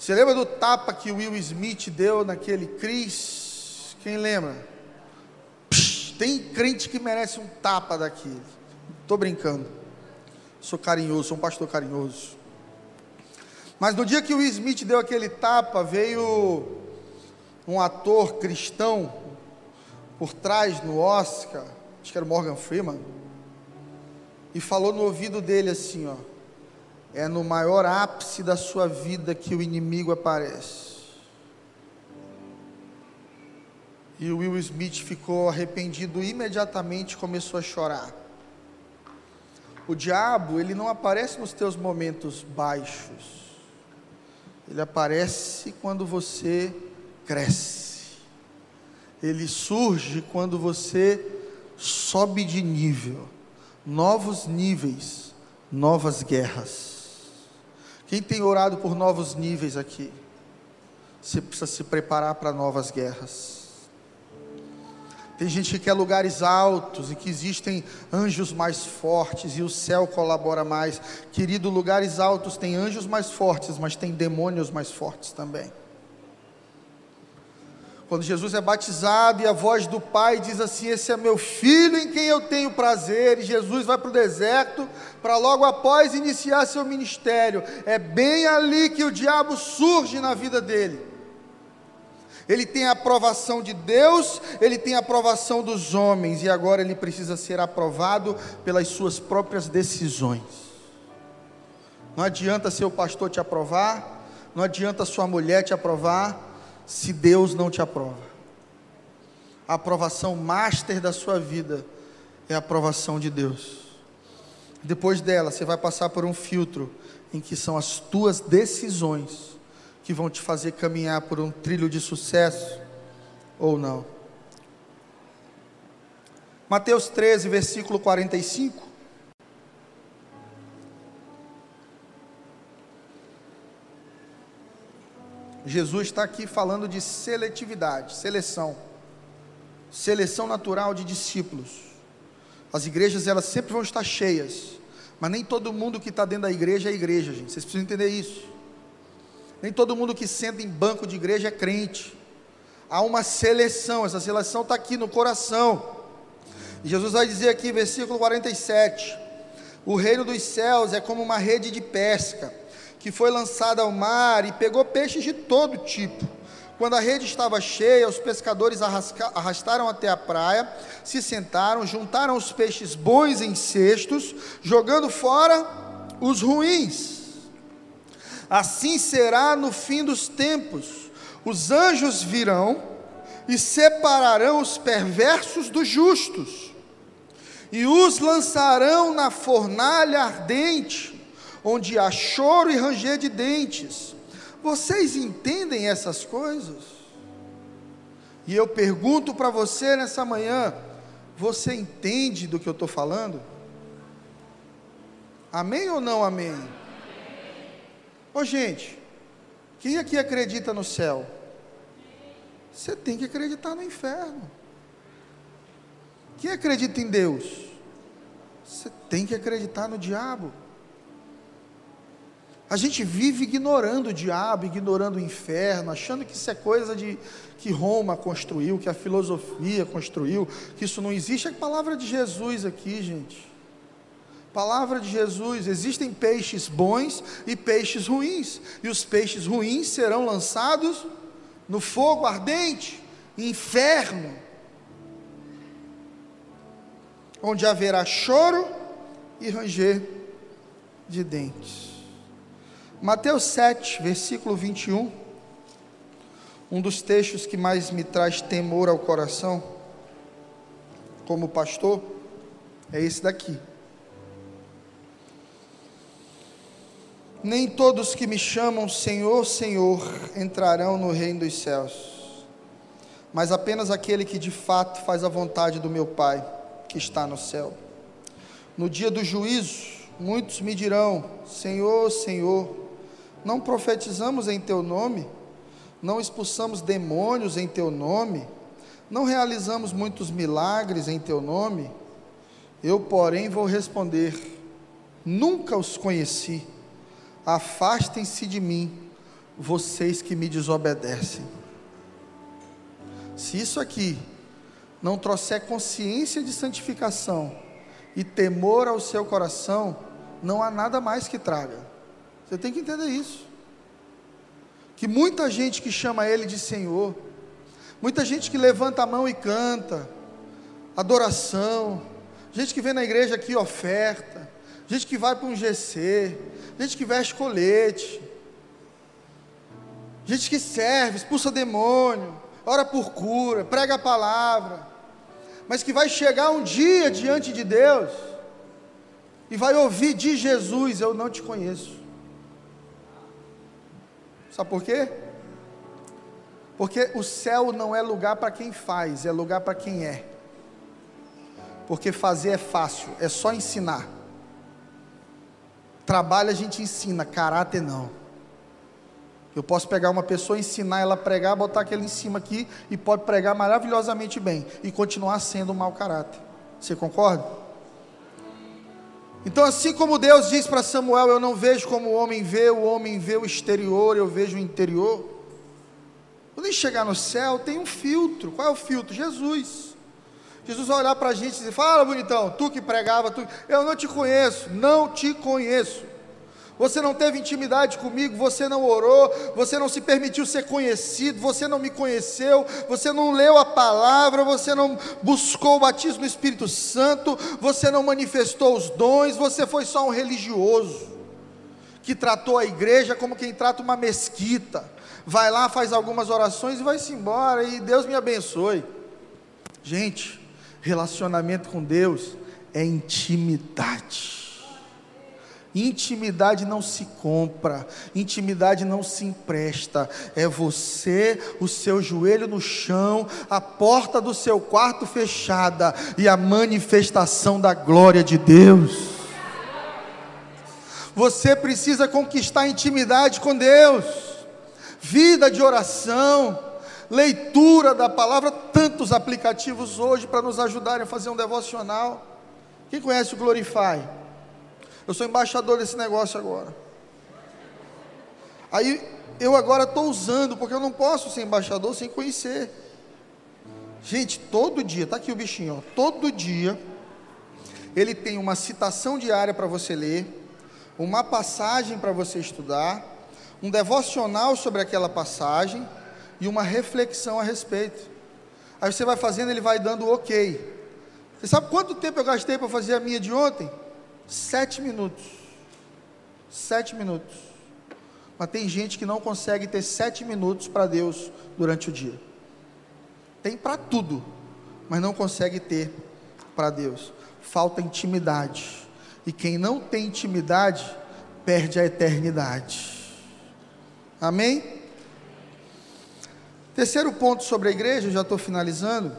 Você lembra do tapa que Will Smith deu naquele Cris? Quem lembra? Psh, tem crente que merece um tapa daquele. Estou brincando. Sou carinhoso, sou um pastor carinhoso. Mas no dia que o Will Smith deu aquele tapa, veio um ator cristão por trás no Oscar, acho que era Morgan Freeman, e falou no ouvido dele assim, ó, é no maior ápice da sua vida que o inimigo aparece. E o Will Smith ficou arrependido imediatamente, começou a chorar. O diabo, ele não aparece nos teus momentos baixos. Ele aparece quando você cresce ele surge quando você sobe de nível, novos níveis, novas guerras. Quem tem orado por novos níveis aqui? Você precisa se preparar para novas guerras. Tem gente que quer lugares altos e que existem anjos mais fortes e o céu colabora mais. Querido, lugares altos tem anjos mais fortes, mas tem demônios mais fortes também. Quando Jesus é batizado e a voz do Pai diz assim: Esse é meu filho em quem eu tenho prazer, e Jesus vai para o deserto para logo após iniciar seu ministério. É bem ali que o diabo surge na vida dele. Ele tem a aprovação de Deus, ele tem a aprovação dos homens, e agora ele precisa ser aprovado pelas suas próprias decisões. Não adianta seu pastor te aprovar, não adianta sua mulher te aprovar, se Deus não te aprova. A aprovação master da sua vida é a aprovação de Deus. Depois dela, você vai passar por um filtro em que são as tuas decisões que vão te fazer caminhar por um trilho de sucesso ou não. Mateus 13, versículo 45. Jesus está aqui falando de seletividade, seleção, seleção natural de discípulos. As igrejas elas sempre vão estar cheias, mas nem todo mundo que está dentro da igreja é igreja, gente. Vocês precisam entender isso. Nem todo mundo que senta em banco de igreja é crente. Há uma seleção, essa seleção está aqui no coração. E Jesus vai dizer aqui, versículo 47: O reino dos céus é como uma rede de pesca que foi lançada ao mar e pegou peixes de todo tipo. Quando a rede estava cheia, os pescadores arrastaram até a praia, se sentaram, juntaram os peixes bons em cestos, jogando fora os ruins. Assim será no fim dos tempos: os anjos virão e separarão os perversos dos justos, e os lançarão na fornalha ardente onde há choro e ranger de dentes. Vocês entendem essas coisas? E eu pergunto para você nessa manhã: você entende do que eu estou falando? Amém ou não amém? Ô gente, quem aqui acredita no céu? Você tem que acreditar no inferno. Quem acredita em Deus? Você tem que acreditar no diabo. A gente vive ignorando o diabo, ignorando o inferno, achando que isso é coisa de que Roma construiu, que a filosofia construiu, que isso não existe. É a palavra de Jesus aqui, gente. Palavra de Jesus, existem peixes bons e peixes ruins, e os peixes ruins serão lançados no fogo ardente, inferno, onde haverá choro e ranger de dentes. Mateus 7, versículo 21, um dos textos que mais me traz temor ao coração, como pastor, é esse daqui. Nem todos que me chamam Senhor, Senhor entrarão no reino dos céus, mas apenas aquele que de fato faz a vontade do meu Pai que está no céu. No dia do juízo, muitos me dirão: Senhor, Senhor, não profetizamos em teu nome? Não expulsamos demônios em teu nome? Não realizamos muitos milagres em teu nome? Eu, porém, vou responder: Nunca os conheci. Afastem-se de mim, vocês que me desobedecem. Se isso aqui não trouxer consciência de santificação e temor ao seu coração, não há nada mais que traga. Você tem que entender isso. Que muita gente que chama Ele de Senhor, muita gente que levanta a mão e canta, adoração, gente que vem na igreja aqui oferta, gente que vai para um GC, gente que veste colete, gente que serve, expulsa demônio, ora por cura, prega a palavra, mas que vai chegar um dia diante de Deus e vai ouvir de Jesus: Eu não te conheço. Sabe por quê? Porque o céu não é lugar para quem faz, é lugar para quem é. Porque fazer é fácil, é só ensinar. Trabalho a gente ensina, caráter não. Eu posso pegar uma pessoa, ensinar ela a pregar, botar aquele em cima aqui e pode pregar maravilhosamente bem e continuar sendo um mau caráter. Você concorda? Então, assim como Deus diz para Samuel: Eu não vejo como o homem vê, o homem vê o exterior, eu vejo o interior. Quando a gente chegar no céu, tem um filtro. Qual é o filtro? Jesus. Jesus vai olhar para a gente e dizer: Fala, bonitão, tu que pregava, tu... eu não te conheço, não te conheço. Você não teve intimidade comigo, você não orou, você não se permitiu ser conhecido, você não me conheceu, você não leu a palavra, você não buscou o batismo no Espírito Santo, você não manifestou os dons, você foi só um religioso que tratou a igreja como quem trata uma mesquita. Vai lá, faz algumas orações e vai-se embora, e Deus me abençoe. Gente, Relacionamento com Deus é intimidade. Intimidade não se compra, intimidade não se empresta. É você, o seu joelho no chão, a porta do seu quarto fechada e a manifestação da glória de Deus. Você precisa conquistar intimidade com Deus, vida de oração leitura da palavra, tantos aplicativos hoje para nos ajudarem a fazer um devocional. Quem conhece o Glorify? Eu sou embaixador desse negócio agora. Aí eu agora estou usando, porque eu não posso ser embaixador sem conhecer. Gente, todo dia, está aqui o bichinho, ó, todo dia, ele tem uma citação diária para você ler, uma passagem para você estudar, um devocional sobre aquela passagem e uma reflexão a respeito. Aí você vai fazendo, ele vai dando ok. Você sabe quanto tempo eu gastei para fazer a minha de ontem? Sete minutos. Sete minutos. Mas tem gente que não consegue ter sete minutos para Deus durante o dia. Tem para tudo, mas não consegue ter para Deus. Falta intimidade. E quem não tem intimidade, perde a eternidade. Amém? Terceiro ponto sobre a igreja, já estou finalizando,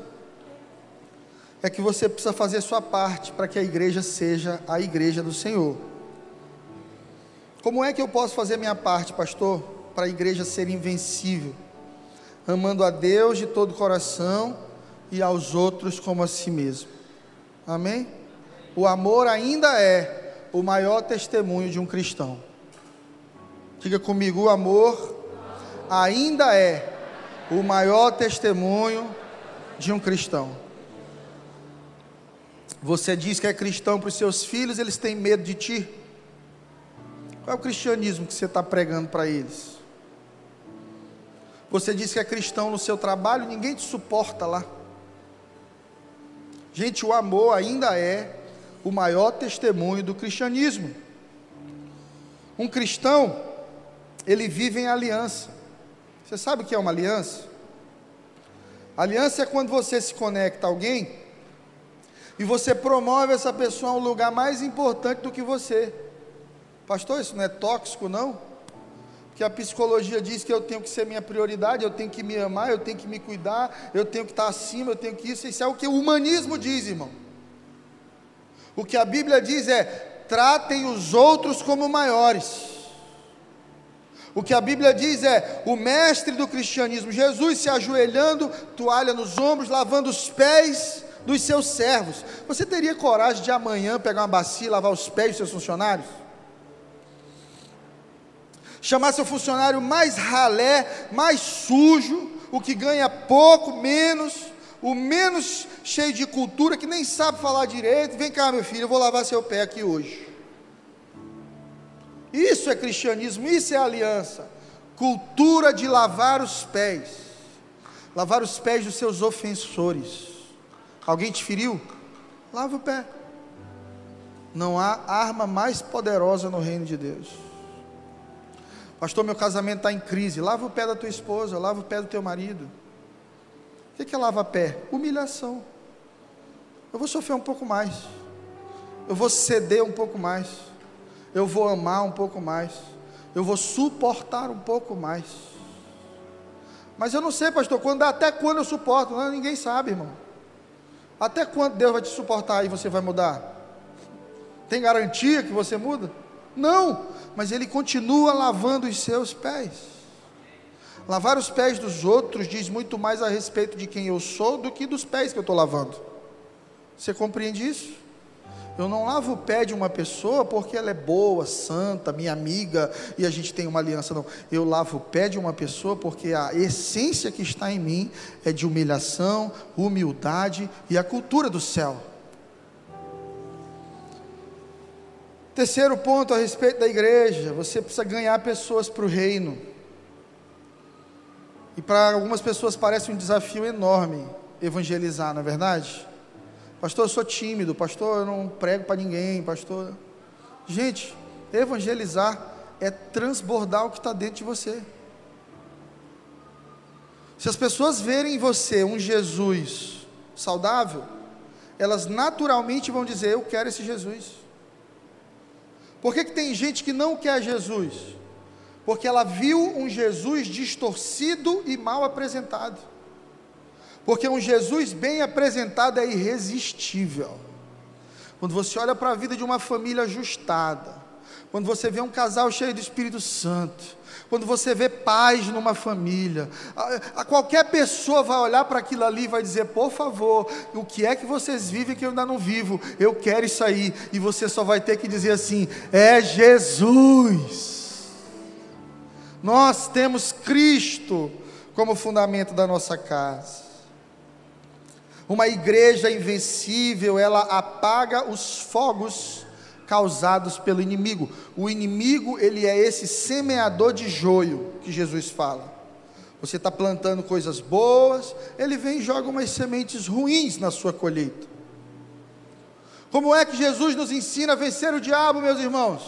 é que você precisa fazer sua parte para que a igreja seja a igreja do Senhor. Como é que eu posso fazer minha parte, pastor, para a igreja ser invencível? Amando a Deus de todo o coração e aos outros como a si mesmo. Amém? O amor ainda é o maior testemunho de um cristão. Diga comigo, o amor ainda é o maior testemunho de um cristão. Você diz que é cristão para os seus filhos, eles têm medo de ti. Qual é o cristianismo que você está pregando para eles? Você diz que é cristão no seu trabalho, ninguém te suporta lá. Gente, o amor ainda é o maior testemunho do cristianismo. Um cristão, ele vive em aliança. Você sabe o que é uma aliança? Aliança é quando você se conecta a alguém e você promove essa pessoa a um lugar mais importante do que você. Pastor, isso não é tóxico, não? Porque a psicologia diz que eu tenho que ser minha prioridade, eu tenho que me amar, eu tenho que me cuidar, eu tenho que estar acima, eu tenho que isso. Isso é o que o humanismo diz, irmão. O que a Bíblia diz é: tratem os outros como maiores. O que a Bíblia diz é: o mestre do cristianismo, Jesus se ajoelhando, toalha nos ombros, lavando os pés dos seus servos. Você teria coragem de amanhã pegar uma bacia e lavar os pés dos seus funcionários? Chamar seu funcionário mais ralé, mais sujo, o que ganha pouco, menos, o menos cheio de cultura, que nem sabe falar direito. Vem cá, meu filho, eu vou lavar seu pé aqui hoje. Isso é cristianismo, isso é aliança. Cultura de lavar os pés. Lavar os pés dos seus ofensores. Alguém te feriu? Lava o pé. Não há arma mais poderosa no reino de Deus. Pastor, meu casamento está em crise. Lava o pé da tua esposa, lava o pé do teu marido. O que é lava pé? Humilhação. Eu vou sofrer um pouco mais. Eu vou ceder um pouco mais eu vou amar um pouco mais, eu vou suportar um pouco mais. Mas eu não sei, pastor, quando, até quando eu suporto? Não, ninguém sabe, irmão. Até quando Deus vai te suportar e você vai mudar? Tem garantia que você muda? Não, mas Ele continua lavando os seus pés. Lavar os pés dos outros diz muito mais a respeito de quem eu sou do que dos pés que eu estou lavando. Você compreende isso? Eu não lavo o pé de uma pessoa porque ela é boa, santa, minha amiga e a gente tem uma aliança, não. Eu lavo o pé de uma pessoa porque a essência que está em mim é de humilhação, humildade e a cultura do céu. Terceiro ponto a respeito da igreja: você precisa ganhar pessoas para o reino. E para algumas pessoas parece um desafio enorme evangelizar, não é verdade? Pastor, eu sou tímido, pastor, eu não prego para ninguém, pastor. Gente, evangelizar é transbordar o que está dentro de você. Se as pessoas verem em você um Jesus saudável, elas naturalmente vão dizer: Eu quero esse Jesus. Por que, que tem gente que não quer Jesus? Porque ela viu um Jesus distorcido e mal apresentado. Porque um Jesus bem apresentado é irresistível. Quando você olha para a vida de uma família ajustada, quando você vê um casal cheio do Espírito Santo, quando você vê paz numa família, a, a qualquer pessoa vai olhar para aquilo ali e vai dizer: por favor, o que é que vocês vivem que eu ainda não vivo? Eu quero isso aí. E você só vai ter que dizer assim: é Jesus. Nós temos Cristo como fundamento da nossa casa. Uma igreja invencível, ela apaga os fogos causados pelo inimigo. O inimigo, ele é esse semeador de joio que Jesus fala. Você está plantando coisas boas, ele vem e joga umas sementes ruins na sua colheita. Como é que Jesus nos ensina a vencer o diabo, meus irmãos?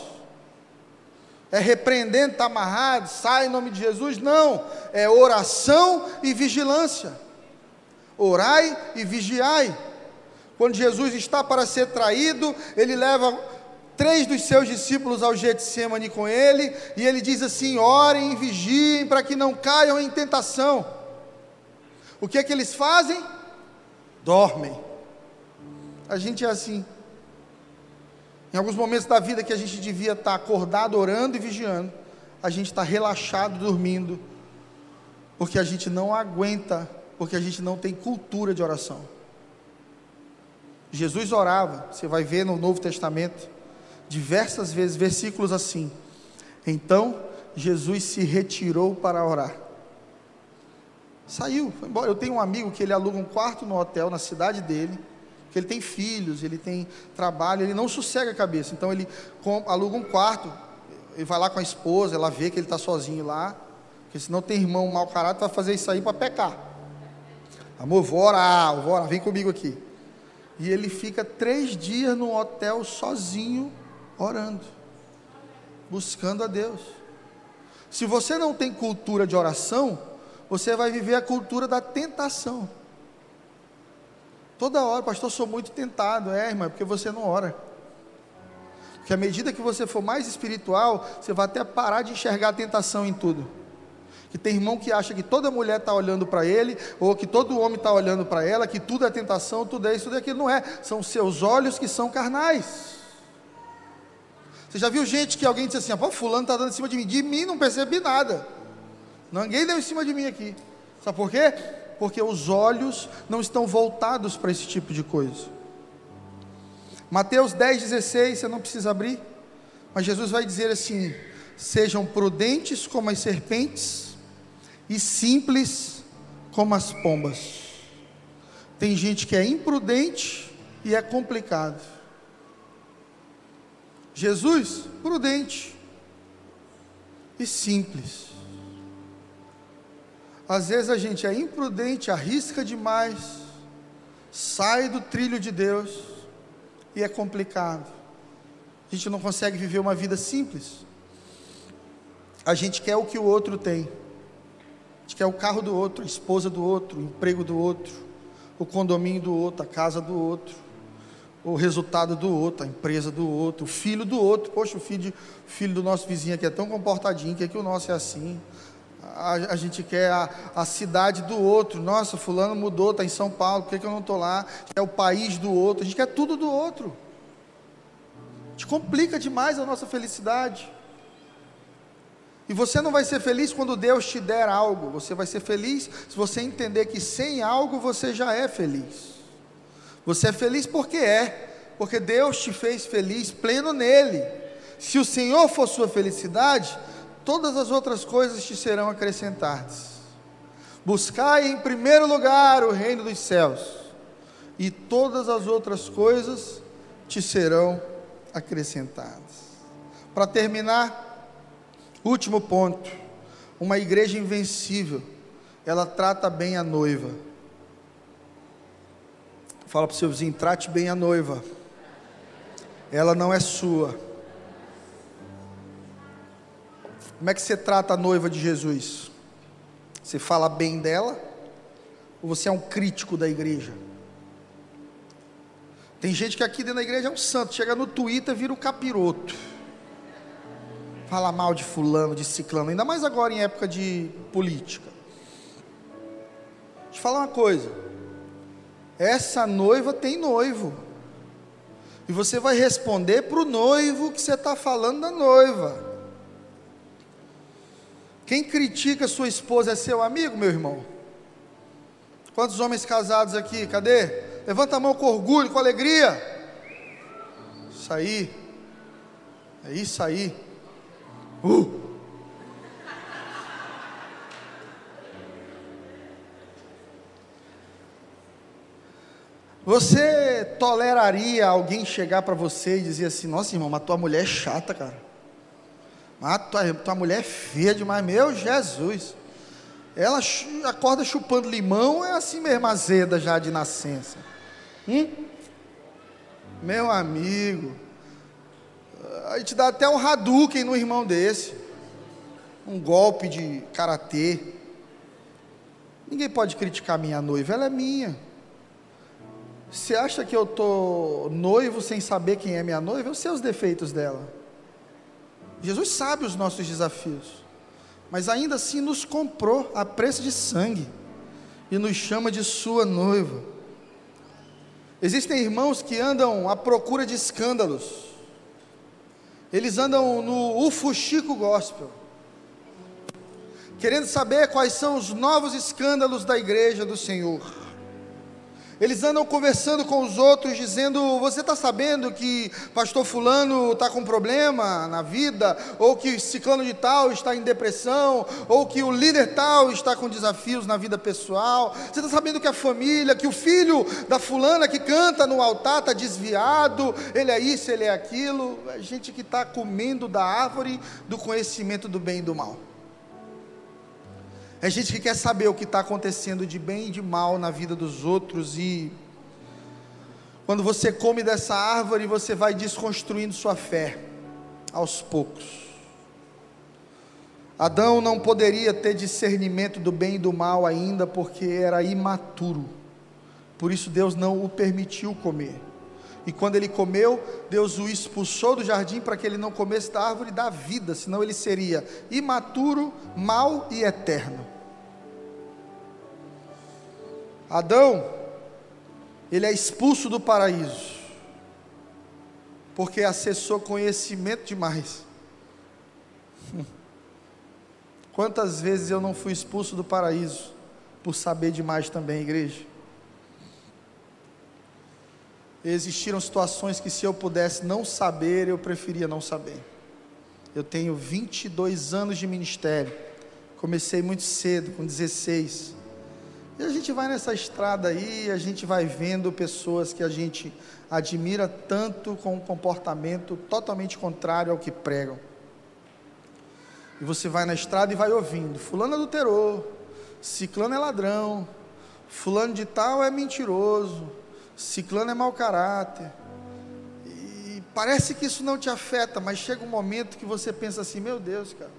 É repreendendo, está amarrado, sai em nome de Jesus? Não, é oração e vigilância orai e vigiai. Quando Jesus está para ser traído, ele leva três dos seus discípulos ao Getsemane com ele, e ele diz assim: orem e vigiem para que não caiam em tentação. O que é que eles fazem? Dormem. A gente é assim. Em alguns momentos da vida que a gente devia estar acordado, orando e vigiando, a gente está relaxado, dormindo, porque a gente não aguenta porque a gente não tem cultura de oração. Jesus orava, você vai ver no Novo Testamento, diversas vezes, versículos assim. Então, Jesus se retirou para orar. Saiu, foi embora. Eu tenho um amigo que ele aluga um quarto no hotel na cidade dele, que ele tem filhos, ele tem trabalho, ele não sossega a cabeça. Então ele aluga um quarto, ele vai lá com a esposa, ela vê que ele está sozinho lá, porque senão tem irmão mau caráter, vai fazer isso aí para pecar. Amor, vou orar, vou orar, vem comigo aqui. E ele fica três dias no hotel sozinho, orando, buscando a Deus. Se você não tem cultura de oração, você vai viver a cultura da tentação. Toda hora, pastor, sou muito tentado. É, irmã, porque você não ora. Porque à medida que você for mais espiritual, você vai até parar de enxergar a tentação em tudo. Que tem irmão que acha que toda mulher está olhando para ele, ou que todo homem está olhando para ela, que tudo é tentação, tudo é isso, tudo é aquilo. Não é. São seus olhos que são carnais. Você já viu gente que alguém disse assim: pô, fulano está dando em cima de mim. De mim não percebi nada. Ninguém deu em cima de mim aqui. Sabe por quê? Porque os olhos não estão voltados para esse tipo de coisa. Mateus 10, 16, você não precisa abrir, mas Jesus vai dizer assim: sejam prudentes como as serpentes e simples como as pombas. Tem gente que é imprudente e é complicado. Jesus, prudente e simples. Às vezes a gente é imprudente, arrisca demais, sai do trilho de Deus e é complicado. A gente não consegue viver uma vida simples. A gente quer o que o outro tem. A gente quer o carro do outro, a esposa do outro, o emprego do outro, o condomínio do outro, a casa do outro, o resultado do outro, a empresa do outro, o filho do outro. Poxa, o filho, de, filho do nosso vizinho aqui é tão comportadinho, que, que o nosso é assim. A, a, gente quer a, a, cidade do outro. Nossa, fulano mudou, está em São Paulo, por que, que eu não estou lá? É o país do outro. A gente quer tudo do outro. A gente complica demais a nossa felicidade. E você não vai ser feliz quando Deus te der algo. Você vai ser feliz se você entender que sem algo você já é feliz. Você é feliz porque é, porque Deus te fez feliz pleno nele. Se o Senhor for sua felicidade, todas as outras coisas te serão acrescentadas. Buscai em primeiro lugar o reino dos céus, e todas as outras coisas te serão acrescentadas. Para terminar, último ponto: uma igreja invencível, ela trata bem a noiva. Fala para o seu vizinho: trate bem a noiva, ela não é sua Como é que você trata a noiva de Jesus? Você fala bem dela? Ou você é um crítico da igreja? Tem gente que aqui dentro da igreja é um santo, chega no Twitter vira o um capiroto. Fala mal de fulano, de ciclano, ainda mais agora em época de política. Deixa eu te falar uma coisa. Essa noiva tem noivo. E você vai responder para o noivo que você está falando da noiva. Quem critica sua esposa é seu amigo, meu irmão? Quantos homens casados aqui? Cadê? Levanta a mão com orgulho, com alegria. Isso aí. É isso aí. Uh. Você toleraria alguém chegar para você e dizer assim: Nossa, irmão, mas tua mulher é chata, cara. Ah, tua, tua mulher é feia demais, meu Jesus. Ela acorda chupando limão, é assim mesmo, azeda já de nascença. Hum? Meu amigo, a gente dá até um Hadouken no irmão desse. Um golpe de karatê. Ninguém pode criticar minha noiva, ela é minha. Você acha que eu estou noivo sem saber quem é minha noiva? Eu sei os defeitos dela. Jesus sabe os nossos desafios, mas ainda assim nos comprou a preço de sangue e nos chama de sua noiva. Existem irmãos que andam à procura de escândalos, eles andam no ufuxico gospel, querendo saber quais são os novos escândalos da igreja do Senhor. Eles andam conversando com os outros, dizendo: Você está sabendo que pastor Fulano está com problema na vida? Ou que ciclano de tal está em depressão? Ou que o líder tal está com desafios na vida pessoal? Você está sabendo que a família, que o filho da Fulana que canta no altar está desviado? Ele é isso, ele é aquilo? É gente que está comendo da árvore do conhecimento do bem e do mal. É gente que quer saber o que está acontecendo de bem e de mal na vida dos outros e quando você come dessa árvore, você vai desconstruindo sua fé aos poucos. Adão não poderia ter discernimento do bem e do mal ainda porque era imaturo. Por isso Deus não o permitiu comer. E quando ele comeu, Deus o expulsou do jardim para que ele não comesse da árvore da vida, senão ele seria imaturo, mau e eterno. Adão, ele é expulso do paraíso, porque acessou conhecimento demais. Quantas vezes eu não fui expulso do paraíso por saber demais também, igreja? Existiram situações que se eu pudesse não saber, eu preferia não saber. Eu tenho 22 anos de ministério. Comecei muito cedo, com 16. E a gente vai nessa estrada aí, a gente vai vendo pessoas que a gente admira tanto com um comportamento totalmente contrário ao que pregam. E você vai na estrada e vai ouvindo: Fulano adulterou, Ciclano é ladrão, Fulano de tal é mentiroso, Ciclano é mau caráter. E parece que isso não te afeta, mas chega um momento que você pensa assim: Meu Deus, cara,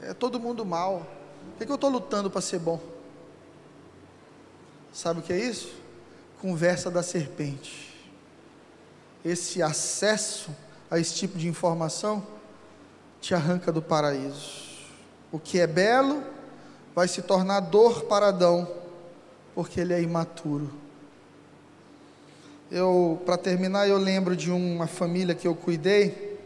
é todo mundo mal, por que, que eu estou lutando para ser bom? Sabe o que é isso? Conversa da serpente. Esse acesso a esse tipo de informação te arranca do paraíso. O que é belo vai se tornar dor para Adão, porque ele é imaturo. Eu, para terminar, eu lembro de uma família que eu cuidei.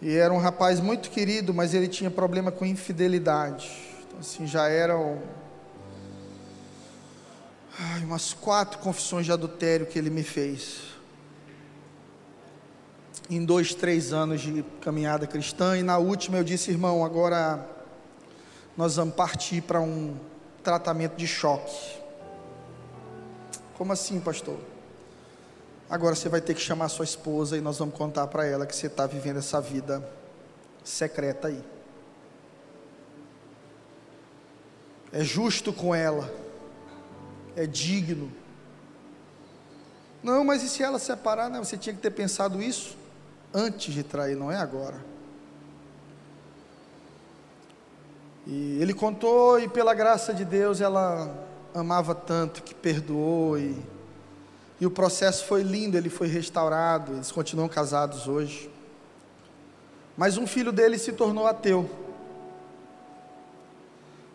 E era um rapaz muito querido, mas ele tinha problema com infidelidade. Então, assim, já eram ai, umas quatro confissões de adultério que ele me fez em dois, três anos de caminhada cristã, e na última eu disse, irmão, agora nós vamos partir para um tratamento de choque. Como assim, pastor? Agora você vai ter que chamar sua esposa e nós vamos contar para ela que você está vivendo essa vida secreta aí. É justo com ela, é digno. Não, mas e se ela separar? Não, você tinha que ter pensado isso antes de trair, não é agora. E ele contou, e pela graça de Deus, ela amava tanto que perdoou, e, e o processo foi lindo, ele foi restaurado, eles continuam casados hoje. Mas um filho dele se tornou ateu.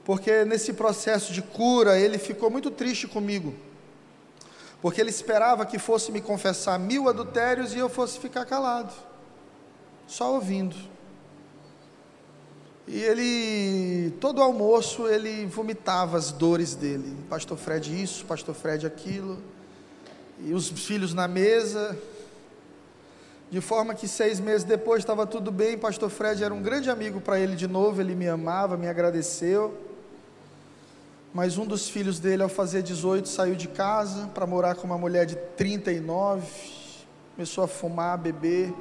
Porque nesse processo de cura, ele ficou muito triste comigo porque ele esperava que fosse me confessar mil adultérios e eu fosse ficar calado, só ouvindo. E ele, todo almoço, ele vomitava as dores dele. Pastor Fred isso, Pastor Fred aquilo. E os filhos na mesa. De forma que seis meses depois estava tudo bem. Pastor Fred era um grande amigo para ele de novo. Ele me amava, me agradeceu. Mas um dos filhos dele, ao fazer 18, saiu de casa para morar com uma mulher de 39, começou a fumar, a beber.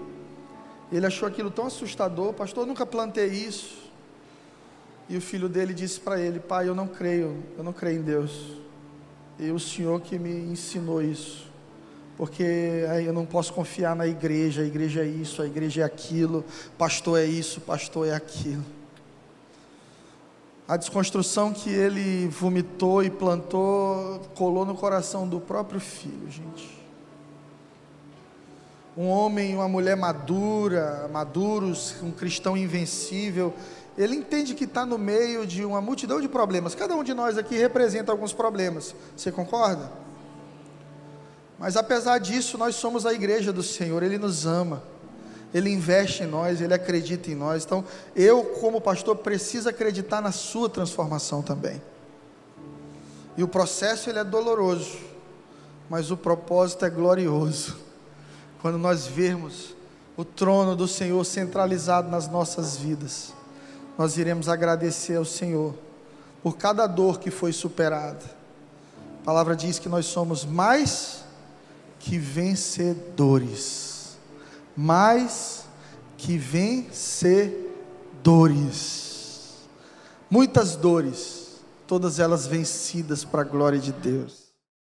Ele achou aquilo tão assustador, pastor, nunca plantei isso. E o filho dele disse para ele: Pai, eu não creio, eu não creio em Deus. E o Senhor que me ensinou isso. Porque eu não posso confiar na igreja, a igreja é isso, a igreja é aquilo, pastor é isso, pastor é aquilo a desconstrução que ele vomitou e plantou colou no coração do próprio filho, gente. Um homem e uma mulher madura, maduros, um cristão invencível, ele entende que está no meio de uma multidão de problemas. Cada um de nós aqui representa alguns problemas. Você concorda? Mas apesar disso, nós somos a igreja do Senhor, Ele nos ama. Ele investe em nós, Ele acredita em nós. Então, eu, como pastor, preciso acreditar na sua transformação também. E o processo ele é doloroso, mas o propósito é glorioso. Quando nós vermos o trono do Senhor centralizado nas nossas vidas, nós iremos agradecer ao Senhor por cada dor que foi superada. A palavra diz que nós somos mais que vencedores mais que vencedores. Muitas dores, todas elas vencidas para a glória de Deus.